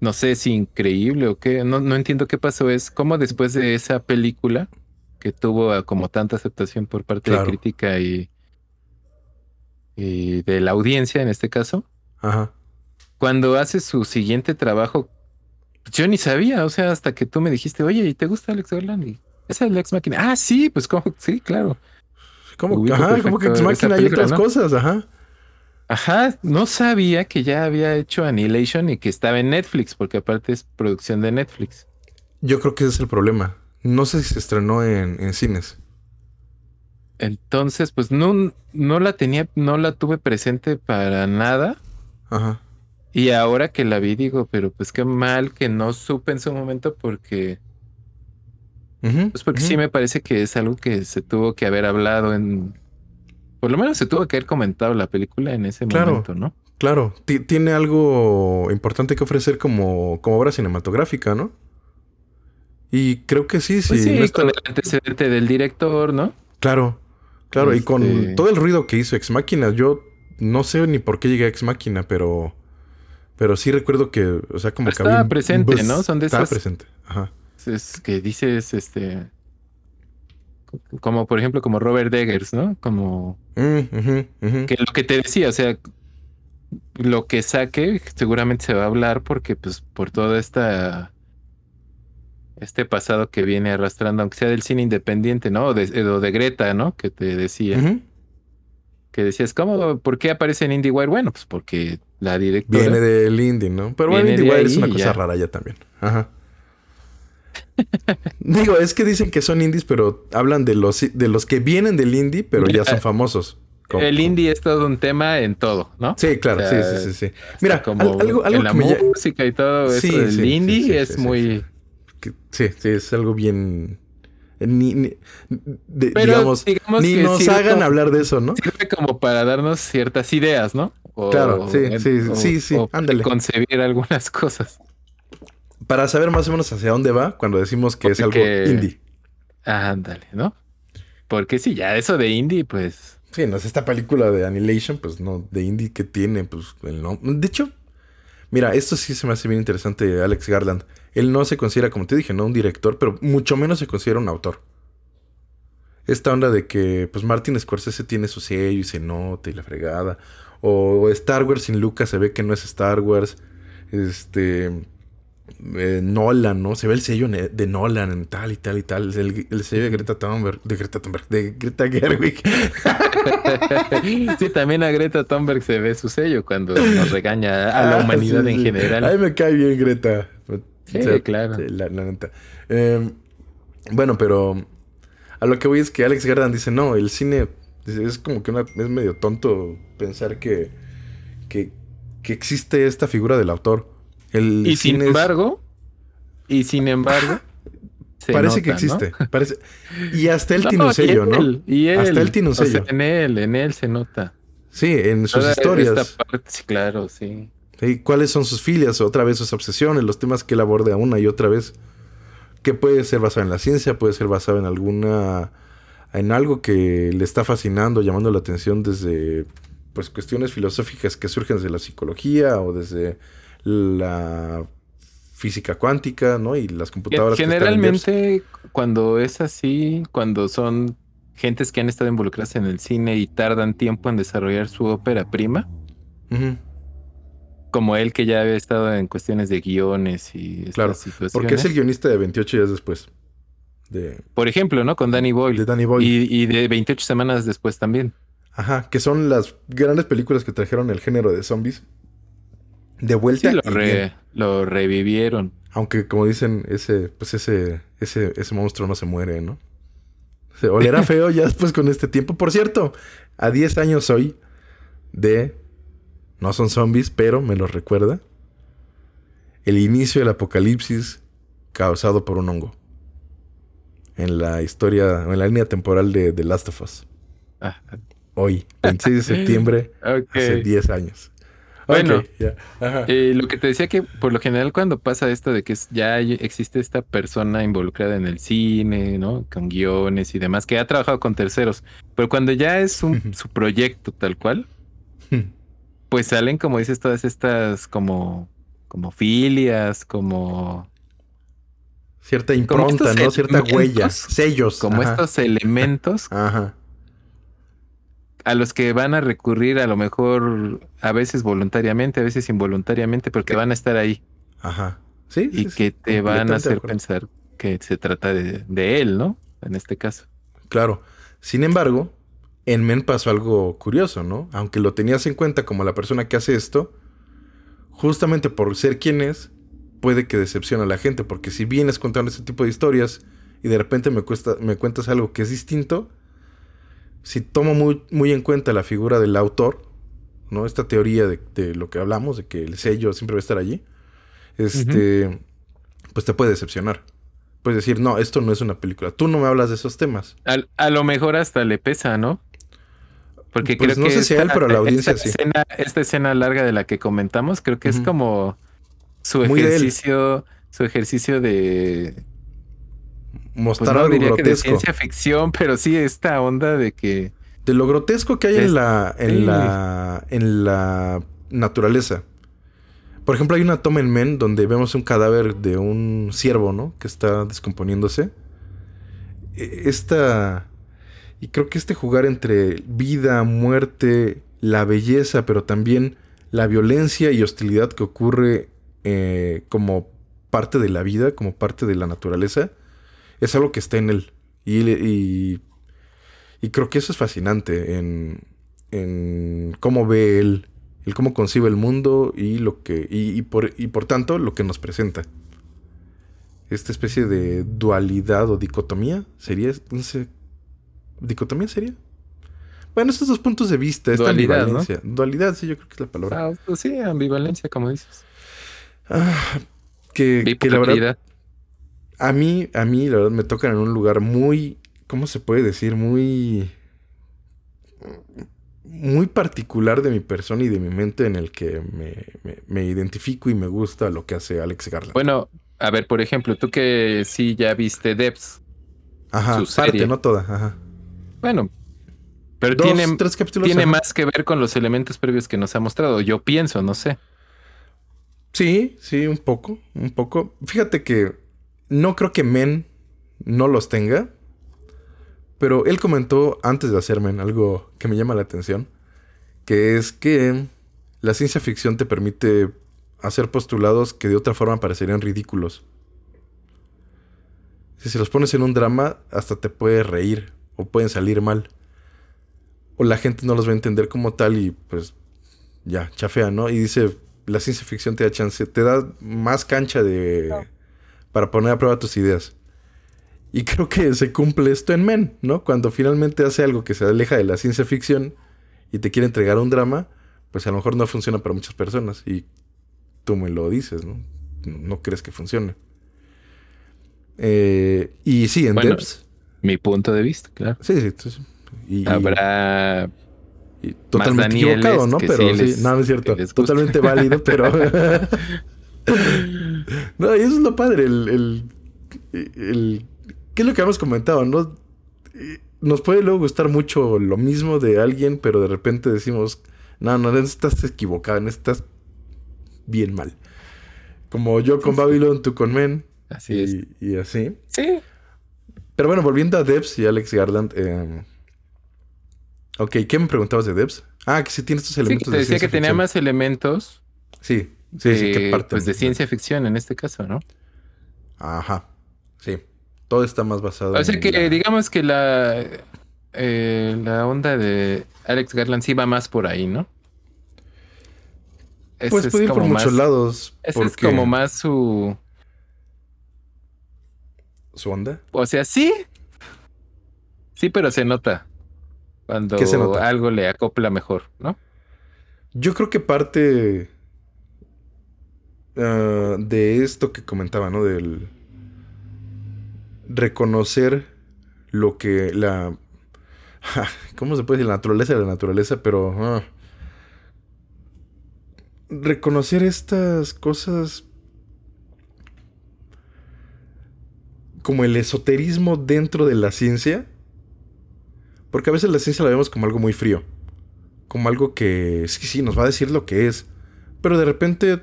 S2: no sé si increíble o qué, no, no entiendo qué pasó, es cómo después de esa película, que tuvo ah, como tanta aceptación por parte de crítica y, y de la audiencia en este caso,
S1: Ajá.
S2: cuando hace su siguiente trabajo, yo ni sabía, o sea, hasta que tú me dijiste, oye, ¿y te gusta Alex Garland? Y esa es Alex Máquina. Ah, sí, pues como, sí, claro.
S1: Como, ajá, como que Ex Máquina hay otras cosas, ajá.
S2: Ajá, no sabía que ya había hecho Annihilation y que estaba en Netflix, porque aparte es producción de Netflix.
S1: Yo creo que ese es el problema. No sé si se estrenó en, cines.
S2: Entonces, pues no, no la tenía, no la tuve presente para nada.
S1: Ajá.
S2: Y ahora que la vi, digo, pero pues qué mal que no supe en su momento porque. Pues porque sí me parece que es algo que se tuvo que haber hablado en por lo menos se tuvo que haber comentado la película en ese momento, ¿no?
S1: Claro, tiene algo importante que ofrecer como, como obra cinematográfica, ¿no? Y creo que sí,
S2: pues
S1: sí.
S2: sí, con el antecedente del director, ¿no?
S1: Claro, claro. Y con este todo el ruido que hizo Ex Máquina, yo no sé ni por qué llegué a Ex Máquina, pero, pero sí recuerdo que, o sea, como que
S2: estaba presente, ¿no? Son de
S1: estaba presente, ajá.
S2: Es que dices, este, como por ejemplo como Robert Eggers, ¿no? Como
S1: mm,
S2: que lo que te decía, o sea, lo que saque seguramente se va a hablar porque pues por todo esta este pasado que viene arrastrando, aunque sea del cine independiente, ¿no? O de, de Greta, ¿no? Que te decía. Que decías, ¿cómo? ¿Por qué aparece en IndieWire? Bueno, pues porque la directora...
S1: Viene del indie, ¿no? Pero bueno, IndieWire es una cosa rara ya también. Ajá. Digo, es que dicen que son indies, pero hablan de los, de los que vienen del indie, pero ya son famosos.
S2: el indie es todo un tema en todo, ¿no?
S1: Sí, claro, sí, sí, sí,
S2: Mira, como algo, algo en la música y todo eso del indie es muy...
S1: Sí, sí, es algo bien... Ni, digamos, ni nos hagan hablar de eso, ¿no?
S2: Sirve como para darnos ciertas ideas, ¿no?
S1: claro, sí, sí, sí, sí, ándale.
S2: Concebir algunas cosas.
S1: Para saber más o menos hacia dónde va cuando decimos que es algo indie.
S2: Ándale, ¿no? Porque sí, ya eso de indie, pues.
S1: Sí, no es esta película de Annihilation, pues no, de indie que tiene, pues el no. De hecho, mira, esto sí se me hace bien interesante, Alex Garland. Él no se considera, como te dije, no un director, pero mucho menos se considera un autor. Esta onda de que, pues Martin Scorsese tiene su sello y se nota y la fregada. O Star Wars sin Lucas se ve que no es Star Wars. Este. Eh, Nolan, ¿no? Se ve el sello de Nolan en tal y tal y tal. El, sello de Greta Thunberg, de Greta Thunberg, de Greta Gerwig.
S2: sí, también a Greta Thunberg se ve su sello cuando nos regaña a la ah, humanidad en general.
S1: A mí me cae bien Greta.
S2: Sí, claro.
S1: La, neta. Em, bueno, pero a lo que voy es que Alex Garland dice, no, el cine es como que es medio tonto pensar que, que, existe esta figura del autor.
S2: El y sin embargo, y sin embargo,
S1: parece que existe. Parece... Y hasta él tiene un sello, ¿no?
S2: Y hasta él tiene un sello. en él, en él se nota.
S1: Sí, en sus historias.
S2: sí, claro, sí.
S1: ¿Y cuáles son sus filias? Otra vez sus obsesiones, los temas que él aborda una y otra vez. Que puede ser basado en la ciencia, puede ser basado en alguna en algo que le está fascinando, llamando la atención desde pues cuestiones filosóficas que surgen desde la psicología o desde la física cuántica, ¿no? Y las computadoras.
S2: Generalmente cuando es así, cuando son gentes que han estado involucradas en el cine y tardan tiempo en desarrollar su ópera prima, como él que ya había estado en cuestiones de guiones y
S1: claro, Porque es el guionista de 28 días después.
S2: Por ejemplo, ¿no? Con Danny Boyle.
S1: De Danny Boyle.
S2: Y, de 28 semanas después también.
S1: Ajá, que son las grandes películas que trajeron el género de zombies de vuelta.
S2: Sí, lo, revivieron.
S1: Aunque, como dicen, ese, pues ese, ese, ese monstruo no se muere, ¿no? Se olerá feo ya después con este tiempo. Por cierto, a 10 años hoy de. No son zombies, pero me lo recuerda. El inicio del apocalipsis causado por un hongo en la historia, en la línea temporal de The Last of Us. Hoy, 26 de septiembre, hace 10 años.
S2: Bueno, eh, lo que te decía que por lo general cuando pasa esto de que ya existe esta persona involucrada en el cine, ¿no? Con guiones y demás, que ha trabajado con terceros, pero cuando ya es su proyecto tal cual, pues salen, como dices, todas estas como, como filias, como
S1: cierta impronta, ¿no? Cierta huella, sellos.
S2: Como estos elementos
S1: Ajá.
S2: A los que van a recurrir a lo mejor a veces voluntariamente, a veces involuntariamente, porque van a estar ahí.
S1: Ajá. Sí.
S2: Y que te van a hacer pensar que se trata de, de, él, ¿no? En este caso.
S1: Claro. Sin embargo, en Men pasó algo curioso, ¿no? Aunque lo tenías en cuenta como la persona que hace esto, justamente por ser quien es, puede que decepcione a la gente, porque si vienes contando ese tipo de historias y de repente me, cuesta, me cuentas algo que es distinto, si tomo muy, muy en cuenta la figura del autor, ¿no? Esta teoría de, lo que hablamos, de que el sello siempre va a estar allí, este, pues te puede decepcionar. Puedes decir, no, esto no es una película. Tú no me hablas de esos temas.
S2: A, lo mejor hasta le pesa, ¿no? Porque
S1: pues
S2: creo
S1: no sé si a él, pero la audiencia
S2: esta Escena, esta escena larga de la que comentamos, creo que es como su ejercicio, su ejercicio de
S1: mostrar pues algo grotesco. de
S2: ciencia ficción, pero sí esta onda de que
S1: de lo grotesco que hay en la en la en la naturaleza. Por ejemplo, hay una toma en Men donde vemos un cadáver de un ciervo, ¿no? Que está descomponiéndose. E, esta y creo que este jugar entre vida, muerte, la belleza, pero también la violencia y hostilidad que ocurre eh, como parte de la vida, como parte de la naturaleza, es algo que está en él. Y, y, creo que eso es fascinante en, en, cómo ve él, el cómo concibe el mundo y lo que y, por, y por tanto lo que nos presenta. esta especie de dualidad o dicotomía. ¿Sería? No sé. ¿Dicotomía sería? Bueno, estos dos puntos de vista, esta
S2: Dualidad,
S1: ambivalencia. Dualidad, sí, yo creo que es la palabra.
S2: Ah, sí, ambivalencia, como dices.
S1: Ah, que, que la verdad. A mí, a mí, la verdad, me tocan en un lugar muy, ¿cómo se puede decir? Muy, muy particular de mi persona y de mi mente en el que me, me- me identifico y me gusta lo que hace Alex Garland.
S2: Bueno, a ver, por ejemplo, tú que sí ya viste Debs.
S1: ajá,
S2: su
S1: parte,
S2: serie.
S1: no toda, ajá.
S2: Bueno, pero
S1: Dos,
S2: tiene,
S1: tres capítulos.
S2: tiene
S1: ajá.
S2: más que ver con los elementos previos que nos ha mostrado. Yo pienso, no sé.
S1: Sí, sí, un poco, un poco. Fíjate que no creo que Men no los tenga, pero él comentó antes de hacer Men algo que me llama la atención, que es que la ciencia ficción te permite hacer postulados que de otra forma parecerían ridículos. Si se los pones en un drama, hasta te puede reír o pueden salir mal. O la gente no los va a entender como tal y pues ya, chafea, ¿no? Y dice, la ciencia ficción te da chance, te da más cancha de para poner a prueba tus ideas. Y creo que se cumple esto en Men, ¿no? Cuando finalmente hace algo que se aleja de la ciencia ficción y te quiere entregar un drama, pues a lo mejor no funciona para muchas personas. Y tú me lo dices, ¿no? No, no crees que funcione. Eh, y sí, en
S2: Bueno,
S1: Debs.
S2: Mi punto de vista, claro.
S1: Sí, sí. Y,
S2: Habrá
S1: y totalmente equivocado, ¿no? Pero
S2: sí
S1: sí,
S2: les-
S1: no, no es cierto. Totalmente válido, pero. no, y eso es lo padre. El, el, el- ¿Qué es lo que hemos comentado, no? Nos puede luego gustar mucho lo mismo de alguien, pero de repente decimos, no, no, estás equivocado, estás bien mal. Como yo con Babylon, tú con Men.
S2: Así es.
S1: y, y así.
S2: Sí.
S1: Pero bueno, volviendo a Debs y Alex Garland. eh, ok, ¿qué me preguntabas de Debs? Ah, que sí tiene estos
S2: Sí,
S1: elementos
S2: te
S1: de
S2: decía que tenía más elementos
S1: Sí, sí, sí,
S2: de,
S1: que parte.
S2: pues de ciencia ficción en este caso, ¿no?
S1: Ajá, sí. Todo está más basado
S2: O sea
S1: en
S2: que
S1: la-
S2: digamos que la, eh, la onda de Alex Garland sí va más por ahí, ¿no? Ese
S1: Pues
S2: es
S1: puede ir por muchos lados.
S2: Ese es como más su...
S1: ¿Su onda?
S2: O sea, sí. Sí, pero se nota. Cuando
S1: ¿Qué se nota?
S2: algo le acopla mejor, ¿no?
S1: Yo creo que parte ah, de esto que comentaba, ¿no? Del reconocer lo que la... ¿Cómo se puede decir? La naturaleza de la naturaleza, pero... ah, reconocer estas cosas como el esoterismo dentro de la ciencia. Porque a veces la ciencia la vemos como algo muy frío. Como algo que sí, sí, nos va a decir lo que es. Pero de repente,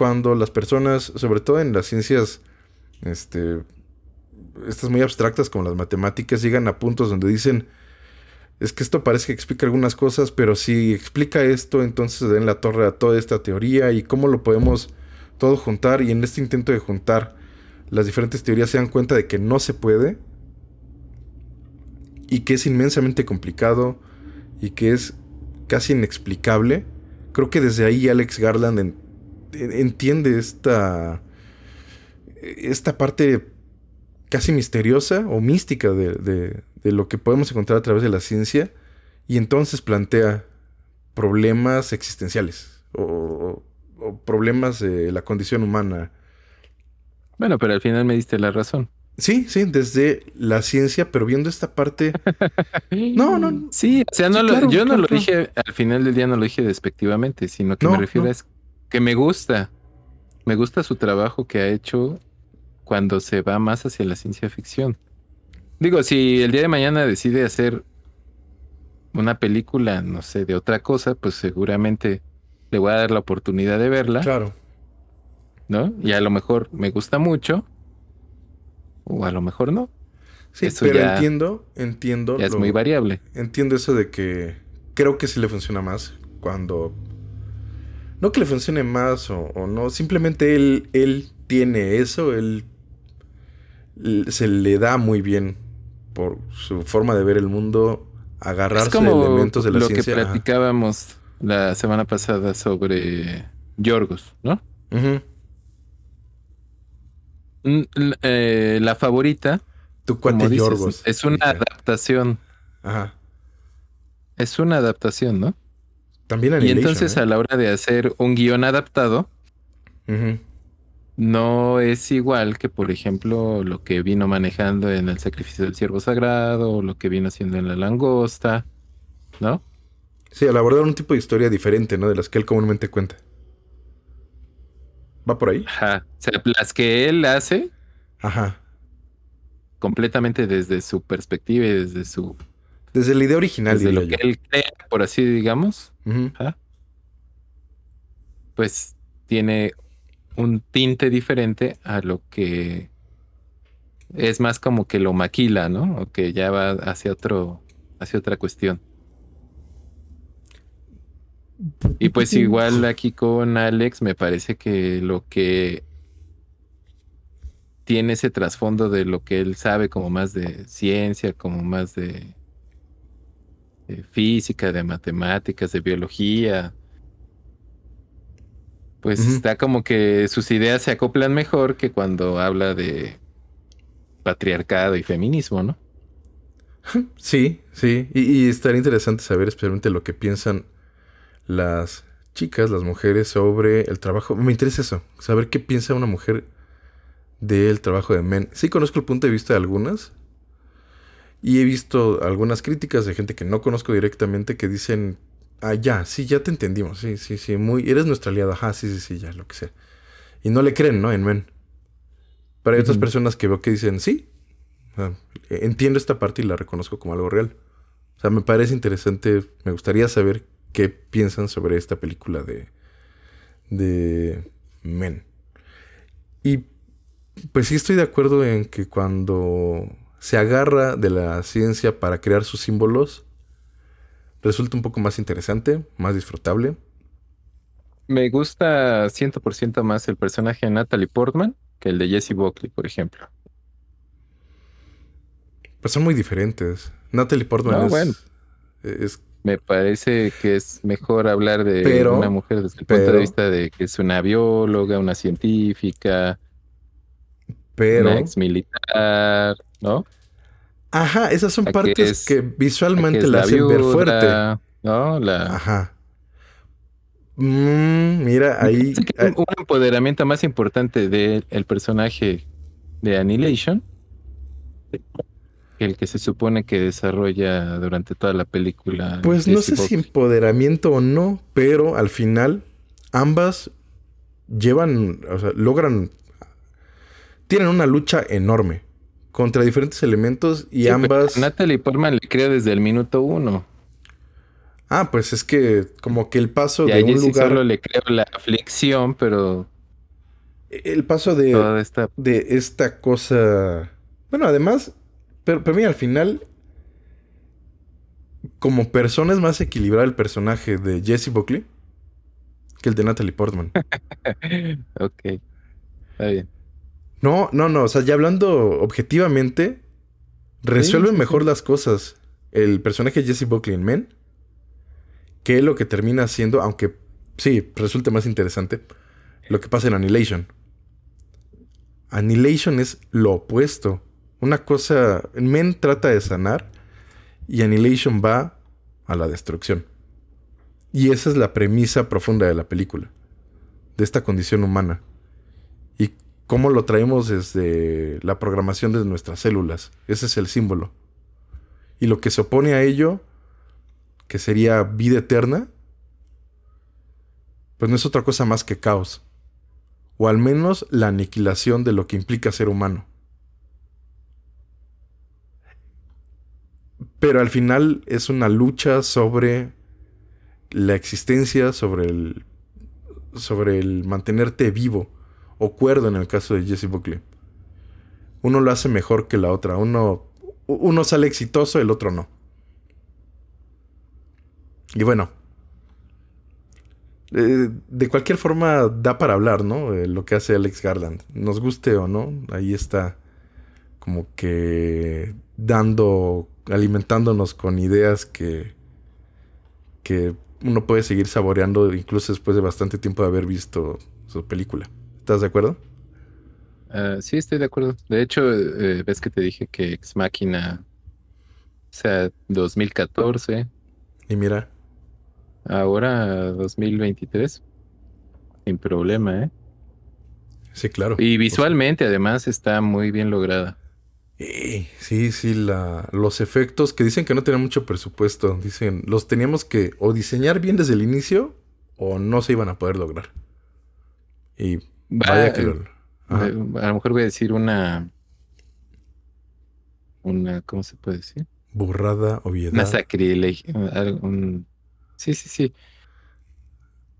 S1: cuando las personas, sobre todo en las ciencias, este, estas muy abstractas como las matemáticas, llegan a puntos donde dicen, es que esto parece que explica algunas cosas, pero si explica esto, entonces se da en la torre a toda esta teoría y cómo lo podemos todo juntar. Y en este intento de juntar las diferentes teorías se dan cuenta de que no se puede y que es inmensamente complicado y que es casi inexplicable. Creo que desde ahí Alex Garland entiende esta esta parte casi misteriosa o mística de, de- de lo que podemos encontrar a través de la ciencia y entonces plantea problemas existenciales o, problemas de la condición humana.
S2: Bueno, pero al final me diste la razón.
S1: Sí, sí, desde la ciencia, pero viendo esta parte... No, no.
S2: Sí, o sea, no
S1: Sí,
S2: lo-
S1: claro,
S2: yo no
S1: claro,
S2: lo dije, al final del día no lo dije despectivamente, sino que
S1: No,
S2: me refiero
S1: no.
S2: es que me gusta. Me gusta su trabajo que ha hecho cuando se va más hacia la ciencia ficción. Digo, si el día de mañana decide hacer una película, no sé, de otra cosa, pues seguramente le voy a dar la oportunidad de verla,
S1: Claro.
S2: ¿no? Y a lo mejor me gusta mucho, o a lo mejor no.
S1: Sí,
S2: Eso
S1: pero
S2: ya-
S1: entiendo, entiendo.
S2: Ya es muy variable.
S1: Entiendo eso de que creo que sí le funciona más cuando... No que le funcione más o, o no, simplemente él, él tiene eso, él se le da muy bien por su forma de ver el mundo, agarrarse
S2: Es como
S1: de elementos de la
S2: lo
S1: ciencia.
S2: que platicábamos la semana pasada sobre Yorgos, ¿no? Eh, la favorita.
S1: Tu cuate Yorgos.
S2: Es una adaptación.
S1: Ajá.
S2: Es una adaptación, ¿no?
S1: También
S2: Y entonces
S1: ¿eh?
S2: a la hora de hacer un guion adaptado, no es igual que, por ejemplo, lo que vino manejando en el sacrificio del siervo sagrado, o lo que vino haciendo en la langosta, ¿no?
S1: Sí, al abordar un tipo de historia diferente, ¿no? De las que él comúnmente cuenta. ¿Va por ahí?
S2: Ajá. O sea, las que él hace.
S1: Ajá.
S2: Completamente desde su perspectiva y desde su.
S1: Desde la idea original,
S2: desde lo que él crea, por así digamos. Pues tiene un tinte diferente a lo que es más como que lo maquila, ¿no? O que ya va hacia otro, hacia otra cuestión. Y pues igual aquí con Alex me parece que lo que tiene ese trasfondo de lo que él sabe como más de ciencia, como más de, física, de matemáticas, de biología. Pues está como que sus ideas se acoplan mejor que cuando habla de patriarcado y feminismo, ¿no?
S1: Sí, sí. Y, y estaría interesante saber especialmente lo que piensan las chicas, las mujeres, sobre el trabajo. Me interesa eso, saber qué piensa una mujer del trabajo de men. Sí conozco el punto de vista de algunas. Y he visto algunas críticas de gente que no conozco directamente que dicen, ah, ya, sí, ya te entendimos, sí, sí, sí, muy, eres nuestra aliada, ajá, sí, sí, sí, ya, lo que sea. Y no le creen, ¿no? En men. Pero hay otras personas que veo que dicen, sí, entiendo esta parte y la reconozco como algo real. O sea, me parece interesante, me gustaría saber qué piensan sobre esta película de, de Men. Y pues sí estoy de acuerdo en que cuando se agarra de la ciencia para crear sus símbolos, resulta un poco más interesante, más disfrutable.
S2: Me gusta 100% más el personaje de Natalie Portman que el de Jesse Buckley, por ejemplo.
S1: Pues son muy diferentes. Natalie Portman es
S2: me parece que es mejor hablar de una mujer desde el punto de vista de que es una bióloga, una científica,
S1: pero,
S2: ex militar, ¿no?
S1: Ajá, esas son partes que, visualmente la, hacen ver fuerte.
S2: ¿No? La...
S1: Ajá. Mm, mira, ahí.
S2: un empoderamiento más importante del personaje de Annihilation el que se supone que desarrolla durante toda la película.
S1: Pues no sé si empoderamiento o no, pero al final ambas llevan, o sea, logran, tienen una lucha enorme contra diferentes elementos y ambas...
S2: Natalie Portman le crea desde el minuto uno.
S1: Ah, pues es que como que el paso
S2: de un lugar... solo le creo la aflicción, pero...
S1: El paso de,
S2: esta...
S1: de esta cosa... Bueno, además, pero, pero mira, al final, como persona es más equilibrado el personaje de Jesse Buckley que el de Natalie Portman.
S2: ok. Está bien.
S1: No, no, no. O sea, ya hablando objetivamente, resuelve mejor las cosas el personaje Jesse Buckley en Men que lo que termina siendo, aunque sí, resulta más interesante, lo que pasa en Annihilation. Annihilation es lo opuesto. Una cosa, Men trata de sanar y Annihilation va a la destrucción. Y esa es la premisa profunda de la película, de esta condición humana. Cómo lo traemos desde la programación de nuestras células. Ese es el símbolo. Y lo que se opone a ello, que sería vida eterna, pues no es otra cosa más que caos. O al menos la aniquilación de lo que implica ser humano. Pero al final es una lucha sobre la existencia, sobre el, sobre el mantenerte vivo o cuerdo en el caso de Jesse Buckley. Uno lo hace mejor que la otra. Uno, uno sale exitoso, el otro no. Y bueno, eh, de cualquier forma da para hablar, ¿no? lo que hace Alex Garland. Nos guste o no, ahí está como que dando alimentándonos con ideas que, que uno puede seguir saboreando incluso después de bastante tiempo de haber visto su película. ¿Estás de acuerdo?
S2: Ah, sí, estoy de acuerdo. De hecho, eh, ves que te dije que Ex Máquina, o sea, 2014.
S1: Y mira.
S2: Ahora 2023. Sin problema, ¿eh?
S1: Sí, claro.
S2: Y visualmente, además, está muy bien lograda.
S1: Sí, sí, la, los efectos que dicen que no tienen mucho presupuesto, dicen, los teníamos que o diseñar bien desde el inicio o no se iban a poder lograr. Y vaya que lo,
S2: a lo mejor voy a decir una. Una, ¿cómo se puede decir?
S1: Burrada, obviedad.
S2: Una sacrilegio. Sí, sí, sí.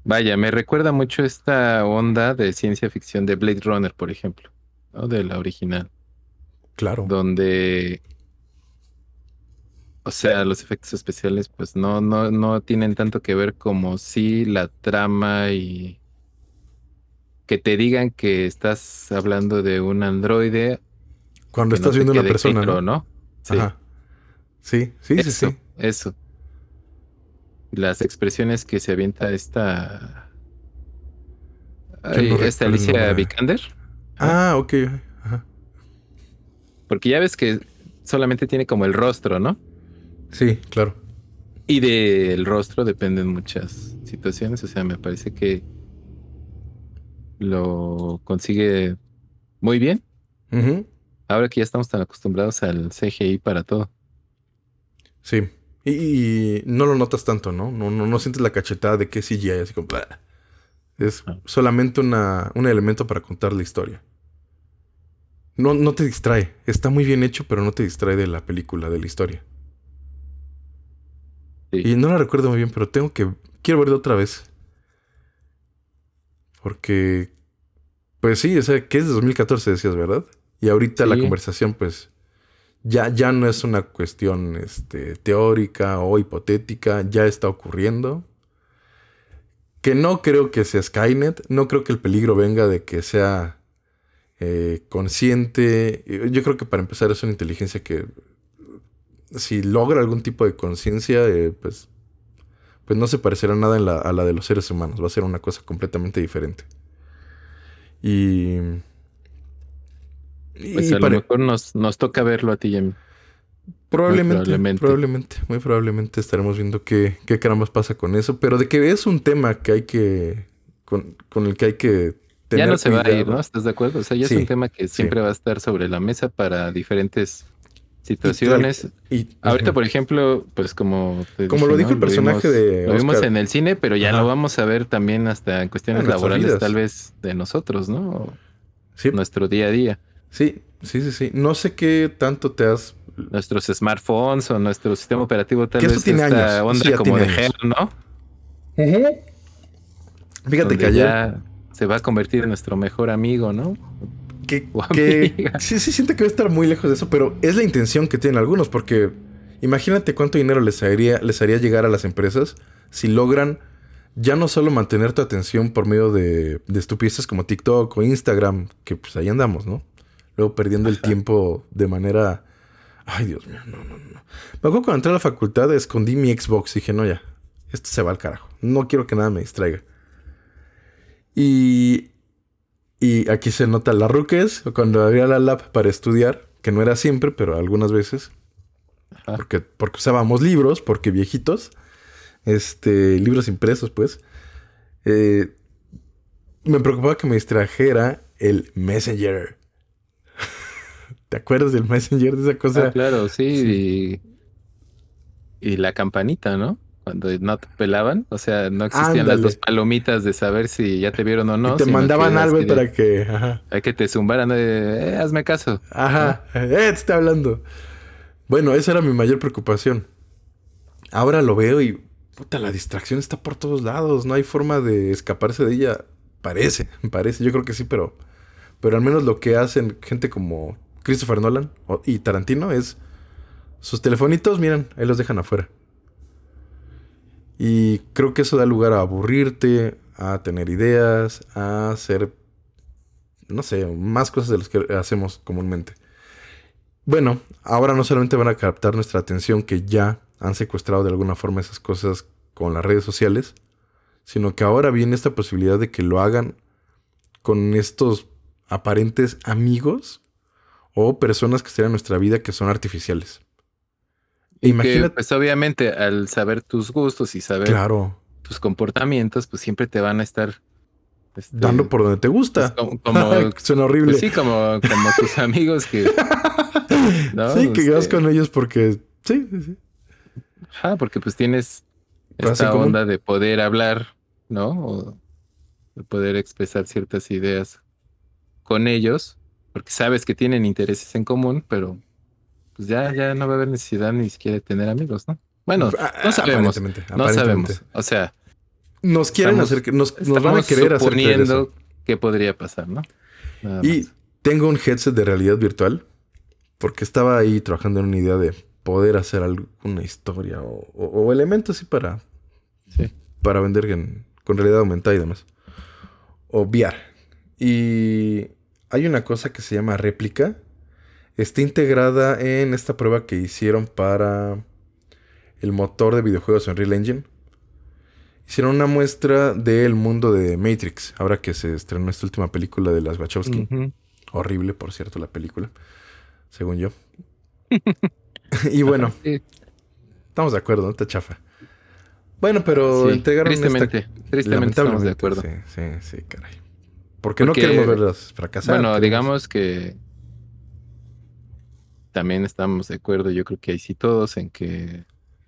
S2: Vaya, me recuerda mucho esta onda de ciencia ficción de Blade Runner, por ejemplo, ¿no? De la original.
S1: Claro.
S2: Donde. O sea, los efectos especiales, pues no, no, no tienen tanto que ver como si la trama y que te digan que estás hablando de un androide.
S1: Cuando estás viendo una persona,
S2: ¿no?
S1: Sí. Sí, sí, sí, sí.
S2: Eso. Las expresiones que se avienta esta. esta Alicia Vikander.
S1: Ah, ok.
S2: Porque ya ves que solamente tiene como el rostro, ¿no?
S1: Sí, claro.
S2: Y del rostro dependen muchas situaciones. O sea, me parece que lo consigue muy bien. Ahora que ya estamos tan acostumbrados al CGI para todo.
S1: Sí. Y, no lo notas tanto, ¿no? No, no, no sientes la cachetada de que CGI, así como... Es ah. solamente una, un elemento para contar la historia. No, no te distrae. Está muy bien hecho, pero no te distrae de la película, de la historia. Y no la recuerdo muy bien, pero tengo que... Quiero verla otra vez. Porque, pues sí, o sea, que es de 2014 decías, ¿verdad? Y ahorita la conversación, pues, ya, ya no es una cuestión este, teórica o hipotética, ya está ocurriendo. Que no creo que sea Skynet, no creo que el peligro venga de que sea eh, consciente. Yo creo que para empezar es una inteligencia que si logra algún tipo de conciencia, eh, pues pues no se parecerá nada a la de los seres humanos. Va a ser una cosa completamente diferente. Y.
S2: pues a lo mejor nos, toca verlo a ti y
S1: Probablemente, probablemente, muy probablemente estaremos viendo qué, qué carambas pasa con eso. Pero de que es un tema que hay que. con, el que hay que
S2: tener. Ya no se va a ir, ¿no? ¿Estás de acuerdo? O sea, ya es un tema que siempre va a estar sobre la mesa para diferentes situaciones. Y, Ahorita, por ejemplo, pues como...
S1: como lo dijo el personaje de...
S2: Lo vimos en el cine, pero ya lo vamos a ver también hasta en cuestiones laborales, tal vez de nosotros, ¿no? Sí. Nuestro día a día.
S1: Sí, sí, sí, sí. No sé qué tanto te has...
S2: Nuestros smartphones o nuestro sistema operativo tal vez tiene esta onda como de gel, ¿no?
S1: Fíjate que ayer...
S2: Ya se va a convertir en nuestro mejor amigo, ¿no?
S1: Que, sí, sí siente que va a estar muy lejos de eso, pero es la intención que tienen algunos, porque imagínate cuánto dinero les haría, les haría llegar a las empresas si logran ya no solo mantener tu atención por medio de, de estupideces como TikTok o Instagram, que pues ahí andamos, ¿no? Luego perdiendo el tiempo de manera... Ay, Dios mío, no, no, no. Me acuerdo cuando entré a la facultad escondí mi Xbox y dije, no, ya, esto se va al carajo. No quiero que nada me distraiga. Y y aquí se nota la ruques, cuando había la lab para estudiar, que no era siempre, pero algunas veces. Porque, porque usábamos libros, porque viejitos. Este, libros impresos, pues. Eh, me preocupaba que me distrajera el Messenger. ¿Te acuerdas del Messenger de esa cosa?
S2: Ah, claro, sí. Y, y la campanita, ¿no? Cuando no te pelaban, o sea, no existían las dos palomitas de saber si ya te vieron o no.
S1: te mandaban algo para que,
S2: Hay que te zumbaran, eh, hazme caso.
S1: Ajá, eh, te está hablando. Bueno, esa era mi mayor preocupación. Ahora lo veo y, puta, la distracción está por todos lados, no hay forma de escaparse de ella. Parece, parece, yo creo que sí, pero, pero al menos lo que hacen gente como Christopher Nolan y Tarantino es sus telefonitos, miren, ahí los dejan afuera. Y creo que eso da lugar a aburrirte, a tener ideas, a hacer, no sé, más cosas de las que hacemos comúnmente. Bueno, ahora no solamente van a captar nuestra atención, que ya han secuestrado de alguna forma esas cosas con las redes sociales, sino que ahora viene esta posibilidad de que lo hagan con estos aparentes amigos o personas que estén en nuestra vida que son artificiales.
S2: Imagínate. pues obviamente, al saber tus gustos y saber
S1: claro.
S2: tus comportamientos, pues siempre te van a estar
S1: este, dando por donde te gusta. Pues, como, Suena horrible.
S2: Pues sí, como, como tus amigos que.
S1: Sí, que vas este con ellos porque. Sí, sí, sí.
S2: Ajá, porque pues tienes esta onda de poder hablar, ¿no? O de poder expresar ciertas ideas con ellos, porque sabes que tienen intereses en común, pero pues ya, ya no va a haber necesidad ni siquiera de tener amigos, ¿no? Bueno, ah, no sabemos. No sabemos. O sea,
S1: nos quieren hacer que nos, nos van a querer hacer
S2: suponiendo qué podría pasar, ¿no?
S1: y tengo un headset de realidad virtual porque estaba ahí trabajando en una idea de poder hacer alguna historia o, elementos así para, para vender con realidad aumentada y demás. O VR. Y hay una cosa que se llama réplica. Está integrada en esta prueba que hicieron para el motor de videojuegos Unreal Engine. Hicieron una muestra del mundo de Matrix, ahora que se estrenó esta última película de las Wachowski. Horrible, por cierto, la película, según yo. y bueno, estamos de acuerdo, ¿no? Te chafa. Bueno, pero
S2: sí, tristemente, Tristemente estamos de acuerdo.
S1: Sí, sí, sí, caray. Porque, no queremos verlas fracasar.
S2: Bueno, digamos que también estamos de acuerdo, yo creo que ahí sí todos, en que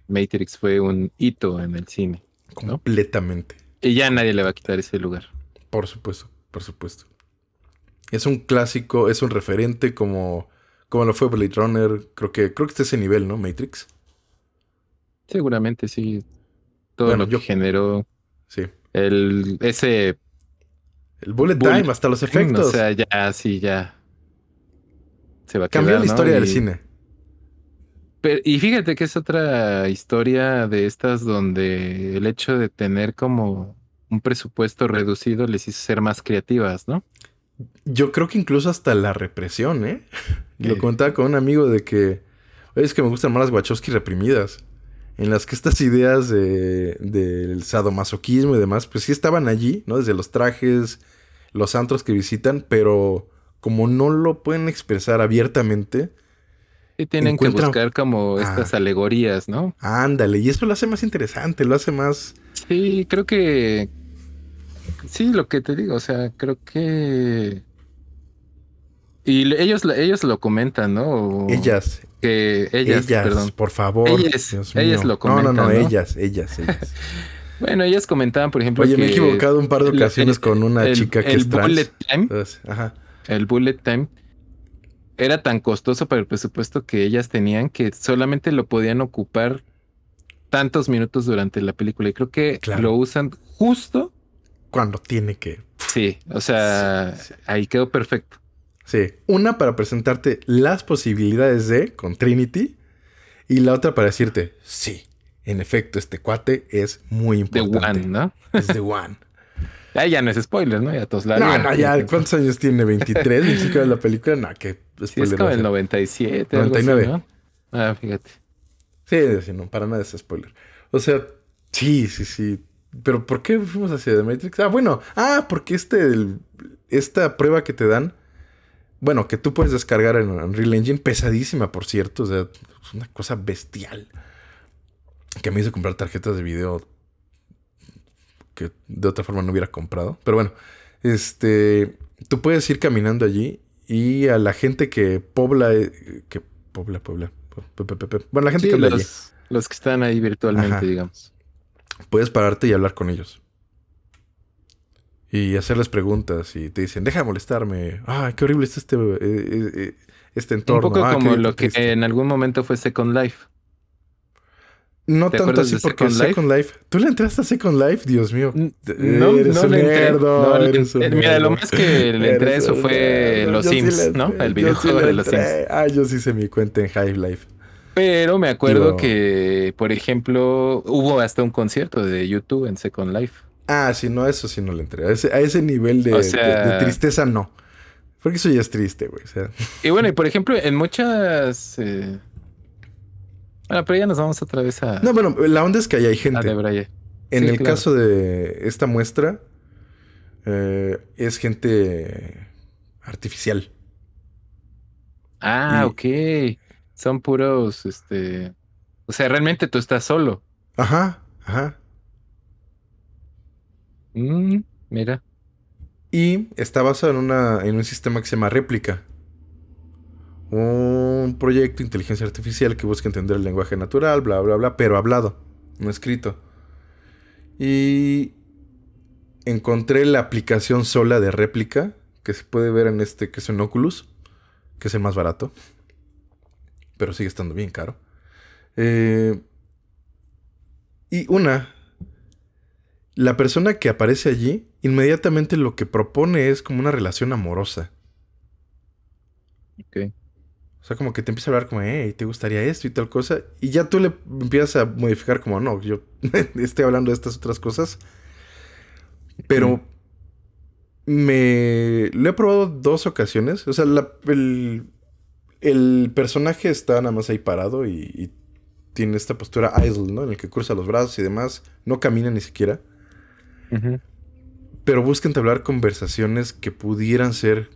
S2: Matrix fue un hito en el cine.
S1: Completamente.
S2: Y ya nadie le va a quitar ese lugar.
S1: Por supuesto, por supuesto. Es un clásico, es un referente como, como lo fue Blade Runner. Creo que, creo que está ese nivel, ¿no? Matrix.
S2: Seguramente sí. Todo lo que generó.
S1: Sí.
S2: El, ese.
S1: El bullet, time, hasta los efectos.
S2: O sea, ya, sí, ya.
S1: Se va a Cambió la historia del cine.
S2: y fíjate que es otra historia de estas donde el hecho de tener como un presupuesto reducido les hizo ser más creativas, ¿no?
S1: Yo creo que incluso hasta la represión, ¿eh? Lo contaba con un amigo de que, es que me gustan más las Wachowski reprimidas en las que estas ideas del sadomasoquismo y demás, pues sí estaban allí, ¿no? Desde los trajes, los antros que visitan, pero como no lo pueden expresar abiertamente.
S2: Y tienen que buscar como ah. estas alegorías, ¿no?
S1: Ándale, y eso lo hace más interesante, lo hace más...
S2: Sí, creo que... Sí, lo que te digo, o sea, creo que... Y ellos, ellos lo comentan, ¿no?
S1: Ellas,
S2: que ellas, perdón.
S1: por favor.
S2: Ellas, lo comentan.
S1: No, no, no, ellas, ellas, ellas.
S2: bueno, ellas comentaban, por ejemplo.
S1: Oye, me he equivocado un par de ocasiones con una chica que
S2: el
S1: es
S2: Bullet time, ajá. El bullet time era tan costoso para el presupuesto que ellas tenían que solamente lo podían ocupar tantos minutos durante la película. Y creo que lo usan justo
S1: cuando tiene que.
S2: Sí, o sea, ahí quedó perfecto.
S1: Sí, una para presentarte las posibilidades de con Trinity y la otra para decirte, sí, en efecto, este cuate es muy importante.
S2: The One, ¿no?
S1: Es The One.
S2: Ya, ya no es spoiler, ¿no? Ya todos la
S1: No, no, ya, ¿cuántos años tiene? ¿23? ¿25 de la película? No, que
S2: sí, es como el 97. 99. ¿no? Ah, fíjate.
S1: Sí, sí, no, para nada es spoiler. O sea, sí, sí, sí. Pero ¿por qué fuimos hacia The Matrix? Ah, bueno, ah, porque este, esta prueba que te dan bueno, que tú puedes descargar en Unreal Engine, pesadísima, por cierto. O sea, es una cosa bestial. Que me hizo comprar tarjetas de video que de otra forma no hubiera comprado. Pero bueno, este, tú puedes ir caminando allí y a la gente que pobla, eh, que pobla, pobla, bueno, la gente que anda
S2: los,
S1: allí.
S2: Los que están ahí virtualmente, digamos.
S1: Puedes pararte y hablar con ellos y hacerles preguntas y te dicen, deja de molestarme, ah, qué horrible es este, eh, eh, este entorno.
S2: Un poco
S1: ah,
S2: como lo que en algún momento fue Second Life.
S1: No tanto así porque Second Life? ¿Tú le entraste a Second Life? Dios mío.
S2: No, no le entré. mira, lo más que le entré eso fue Los Sims, ¿no? El videojuego de Los Sims.
S1: Ah, yo sí hice mi cuenta en Hive Life.
S2: Pero me acuerdo que, por ejemplo, hubo hasta un concierto de YouTube en Second Life.
S1: Ah, sí, no, eso sí no le entré. A ese, nivel de, tristeza no. Porque eso ya es triste, güey.
S2: Y bueno, y por ejemplo, en muchas. Eh... Bueno, pero ya nos vamos otra vez a.
S1: No, bueno, la onda es que ahí hay gente. En el caso de esta muestra, eh, es gente artificial.
S2: Ah, ok. Son puros, este... O sea, realmente tú estás solo.
S1: Ajá, ajá.
S2: Mm, mira.
S1: Y está basado en, una, en un sistema que se llama réplica. Un proyecto de inteligencia artificial que busca entender el lenguaje natural, bla, bla, bla, pero hablado, no escrito. Y encontré la aplicación sola de réplica que se puede ver en este, que es un Oculus, que es el más barato, pero sigue estando bien caro. Eh, y una, la persona que aparece allí, inmediatamente lo que propone es como una relación amorosa.
S2: Ok.
S1: O sea, como que te empieza a hablar como, hey, ¿te gustaría esto y tal cosa? Y ya tú le empiezas a modificar como, no, yo estoy hablando de estas otras cosas. Pero me lo he probado dos ocasiones. O sea, el, el, personaje está nada más ahí parado y, y, tiene esta postura idle, ¿no? En el que cruza los brazos y demás. No camina ni siquiera. Pero busca entablar conversaciones que pudieran ser.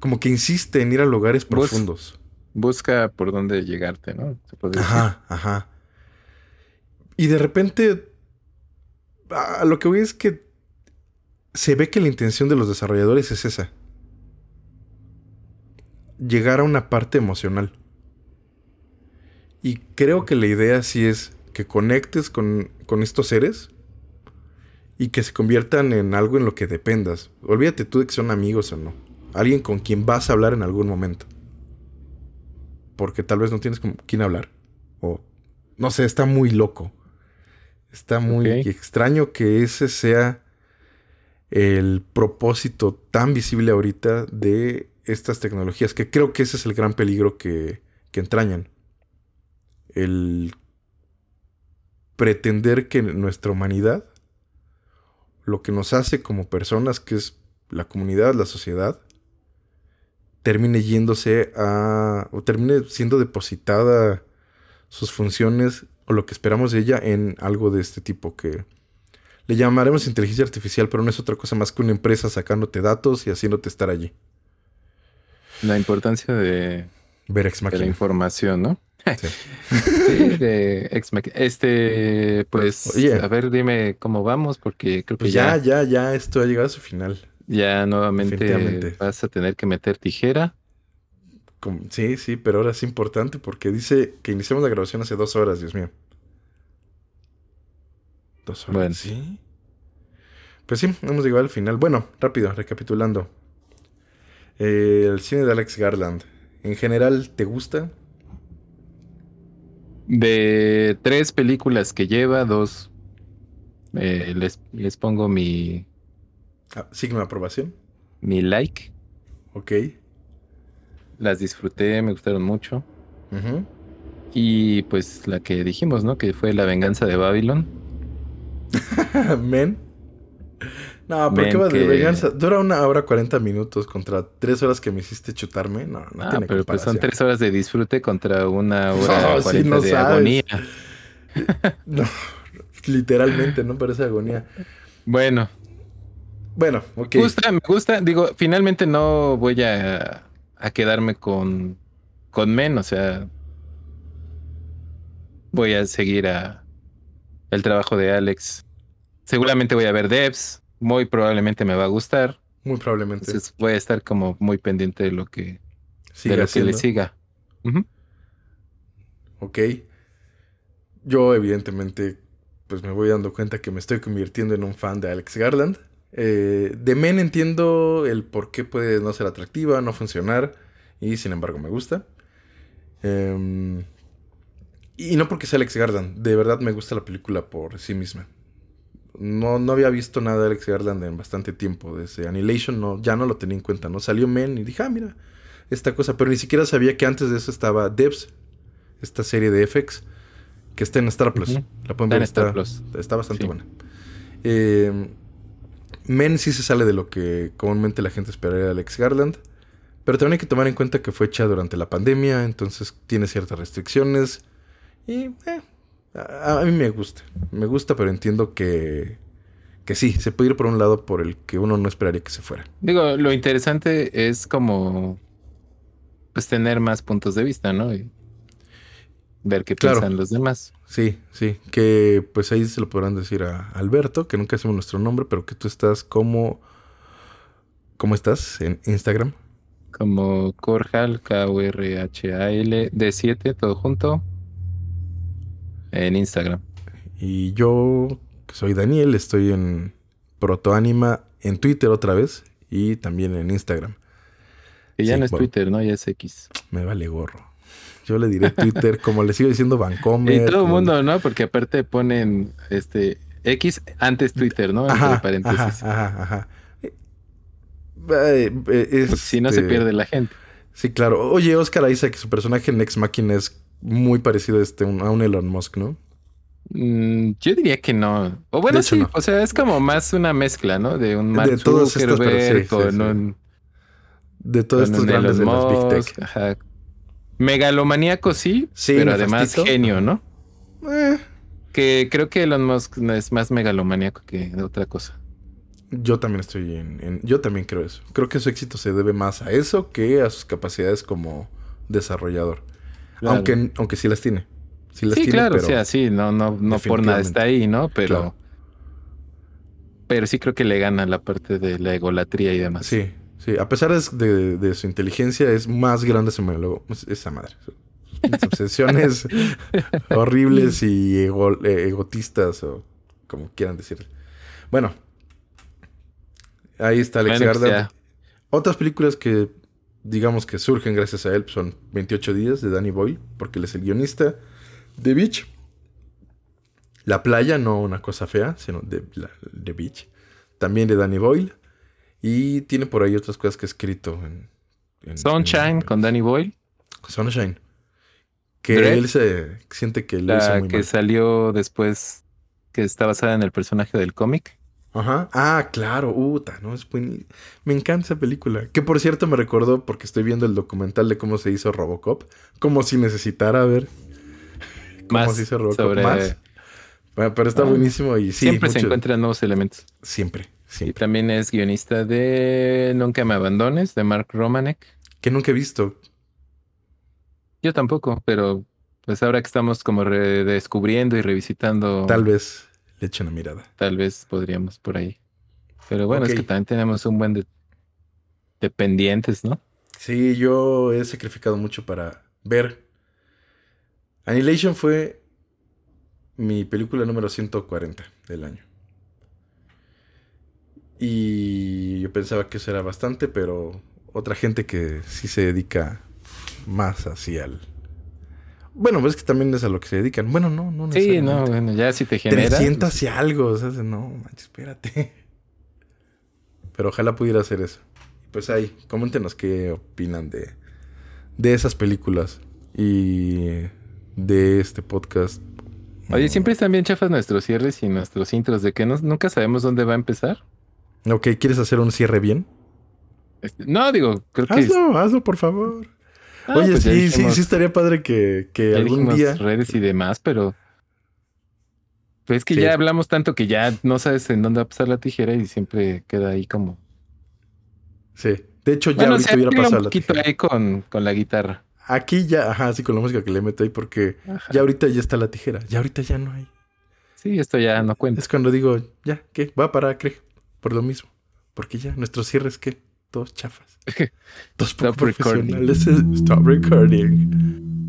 S1: Como que insiste en ir a lugares profundos.
S2: busca por dónde llegarte, ¿no?
S1: ajá, ajá. Y de repente. A lo que voy es que se ve que la intención de los desarrolladores es esa. Llegar a una parte emocional. Y creo que la idea sí es que conectes con, con estos seres y que se conviertan en algo en lo que dependas. Olvídate tú de que son amigos o no. Alguien con quien vas a hablar en algún momento. Porque tal vez no tienes con quién hablar. O no sé, está muy loco. Está muy extraño que ese sea el propósito tan visible ahorita de estas tecnologías, que creo que ese es el gran peligro que, que entrañan. El pretender que nuestra humanidad, lo que nos hace como personas, que es la comunidad, la sociedad, termine yéndose a, o termine siendo depositada sus funciones o lo que esperamos de ella en algo de este tipo que le llamaremos inteligencia artificial, pero no es otra cosa más que una empresa sacándote datos y haciéndote estar allí.
S2: La importancia de,
S1: ver Ex
S2: la información, ¿no? Sí. de Ex Este, pues, a ver, dime cómo vamos, porque creo que
S1: pues ya, ya, ya, esto ha llegado a su final.
S2: Ya nuevamente vas a tener que meter tijera.
S1: sí, sí, pero ahora es importante porque dice que iniciamos la grabación hace dos horas, Dios mío. Bueno. Sí. Pues sí, hemos llegado al final. Bueno, rápido, recapitulando. Eh, el cine de Alex Garland. ¿En general te gusta?
S2: De tres películas que lleva, dos eh, les, les, pongo mi...
S1: Ah, signo de aprobación.
S2: Mi like.
S1: Ok.
S2: Las disfruté, me gustaron mucho. Y pues la que dijimos, ¿no? Que fue La venganza de Babylon.
S1: Men. No, ¿por qué va de venganza? Dura una hora cuarenta minutos contra tres horas que me hiciste chutarme. No, no ah,
S2: pero pues son tres horas de disfrute contra una hora cuarenta de agonía.
S1: no, literalmente, no parece agonía.
S2: Bueno.
S1: Bueno, ok.
S2: Me gusta, me gusta. Digo, finalmente no voy a, a quedarme con, con Men, o sea, voy a seguir a, el trabajo de Alex. Seguramente voy a ver devs, muy probablemente me va a gustar.
S1: Muy probablemente.
S2: Entonces voy a estar como muy pendiente de lo que, de lo que le siga.
S1: Ok. Yo evidentemente pues me voy dando cuenta que me estoy convirtiendo en un fan de Alex Garland. Eh, de Men entiendo el por qué puede no ser atractiva, no funcionar, y sin embargo me gusta. Eh, y no porque sea Alex Garland, de verdad me gusta la película por sí misma. No, no había visto nada de Alex Garland en bastante tiempo. Desde Annihilation no, ya no lo tenía en cuenta, ¿no? Salió Men y dije, ah, mira, esta cosa. Pero ni siquiera sabía que antes de eso estaba Devs, esta serie de FX, que está en Star Plus. La pueden ver, está, está bastante buena. Eh, Men sí se sale de lo que comúnmente la gente esperaría de Alex Garland. Pero también hay que tomar en cuenta que fue hecha durante la pandemia, entonces tiene ciertas restricciones. Y eh, a, mí me gusta. Me gusta, pero entiendo que, que sí, se puede ir por un lado por el que uno no esperaría que se fuera.
S2: Digo, lo interesante es como pues tener más puntos de vista, ¿no? Y ver qué piensan los demás.
S1: Sí, sí, que pues ahí se lo podrán decir a Alberto, que nunca hacemos nuestro nombre, pero que tú estás como... ¿Cómo estás en Instagram?
S2: Como Corhal, K-U-R-H-A-L, D7, todo junto, en Instagram.
S1: Y yo, que soy Daniel, estoy en Protoanima en Twitter otra vez y también en Instagram.
S2: Y ya no es Twitter, ¿no? Ya es X.
S1: Me vale gorro. Yo le diré Twitter, como le sigo diciendo Vancomer.
S2: Y todo el mundo, ¿no? Porque aparte ponen este X antes Twitter, ¿no?
S1: Entre paréntesis. Ajá, ajá,
S2: eh, si no se este, pierde la gente.
S1: Sí, claro. Oye, Oscar Isaac, su personaje en Ex Machina es muy parecido a, este, a un Elon Musk, ¿no?
S2: Mm, yo diría que no. O bueno, sí, o sea, es como más una mezcla, ¿no? De un Mark
S1: de todos estos, con un... De todos estos grandes de las Big Tech. Ajá.
S2: Megalomaníaco sí, pero además genio, ¿no? Eh. Que creo que Elon Musk es más megalomaníaco que otra cosa.
S1: Yo también estoy en, Yo también creo eso. Creo que su éxito se debe más a eso que a sus capacidades como desarrollador. Aunque, aunque sí las tiene.
S2: Sí, claro, o sea, sí, no, no, no por nada está ahí, ¿no? Pero. Pero sí creo que le gana la parte de la egolatría y demás.
S1: Sí, sí. A pesar de, su inteligencia, es más grande ese esa madre. Sus obsesiones horribles y egotistas, o como quieran decir. Bueno, ahí está Alex bueno, Otras películas que digamos que surgen gracias a él son 28 días de Danny Boyle, porque él es el guionista. The Beach. La playa, no una cosa fea, sino The, Beach. También de Danny Boyle. Y tiene por ahí otras cosas que he escrito. En,
S2: Sunshine con Danny Boyle.
S1: Sunshine. Que él se siente que
S2: lo hizo muy que salió después, que está basada en el personaje del cómic.
S1: Ajá. Ah, claro. Uta, ¿no? Es Me encanta esa película. Que por cierto me recordó porque estoy viendo el documental de cómo se hizo Robocop. Como si necesitara ver
S2: más sobre... más.
S1: pero está ah. buenísimo y sí.
S2: Siempre se encuentran nuevos elementos.
S1: Siempre,
S2: Y también es guionista de Nunca me abandones, de Mark Romanek.
S1: Que nunca he visto.
S2: Yo tampoco, pero pues ahora que estamos como redescubriendo y revisitando.
S1: Tal vez le echen una mirada.
S2: Tal vez podríamos por ahí. Pero bueno, es que también tenemos un buen de, de pendientes, ¿no?
S1: Sí, yo he sacrificado mucho para ver Annihilation fue mi película número 140 del año. Y yo pensaba que eso era bastante, pero otra gente que sí se dedica más así al... Bueno, pues es que también es a lo que se dedican. Bueno, no, no
S2: Sí, no, bueno, ya si te genera...
S1: 300 pues y algo, o sea, no, manches, espérate. Pero ojalá pudiera hacer eso. Pues ahí, coméntenos qué opinan de, de esas películas. Y de este podcast.
S2: Oye, siempre están bien chafas nuestros cierres y nuestros intros de que no, nunca sabemos dónde va a empezar.
S1: Ok, ¿quieres hacer un cierre bien?
S2: Este, no, digo, creo que.
S1: Hazlo, hazlo, por favor. Ah, Oye, pues sí, sí, sí estaría padre que, que algún día.
S2: redes y demás, pero. Pues es que ya hablamos tanto que ya no sabes en dónde va a pasar la tijera y siempre queda ahí como.
S1: Sí. De hecho, ya ahorita hubiera pasado
S2: un poquito ahí con, con la guitarra.
S1: Aquí ya, ajá, así con la música que le meto ahí, porque ya ahorita ya está la tijera, ya ahorita ya no hay.
S2: Sí, esto ya no cuenta.
S1: Es cuando digo, ya, ¿qué? Va a parar, ¿qué? Por lo mismo. Porque ya, nuestros cierres, ¿qué? Todos chafas. Todos Stop profesionales. Recording. Stop recording.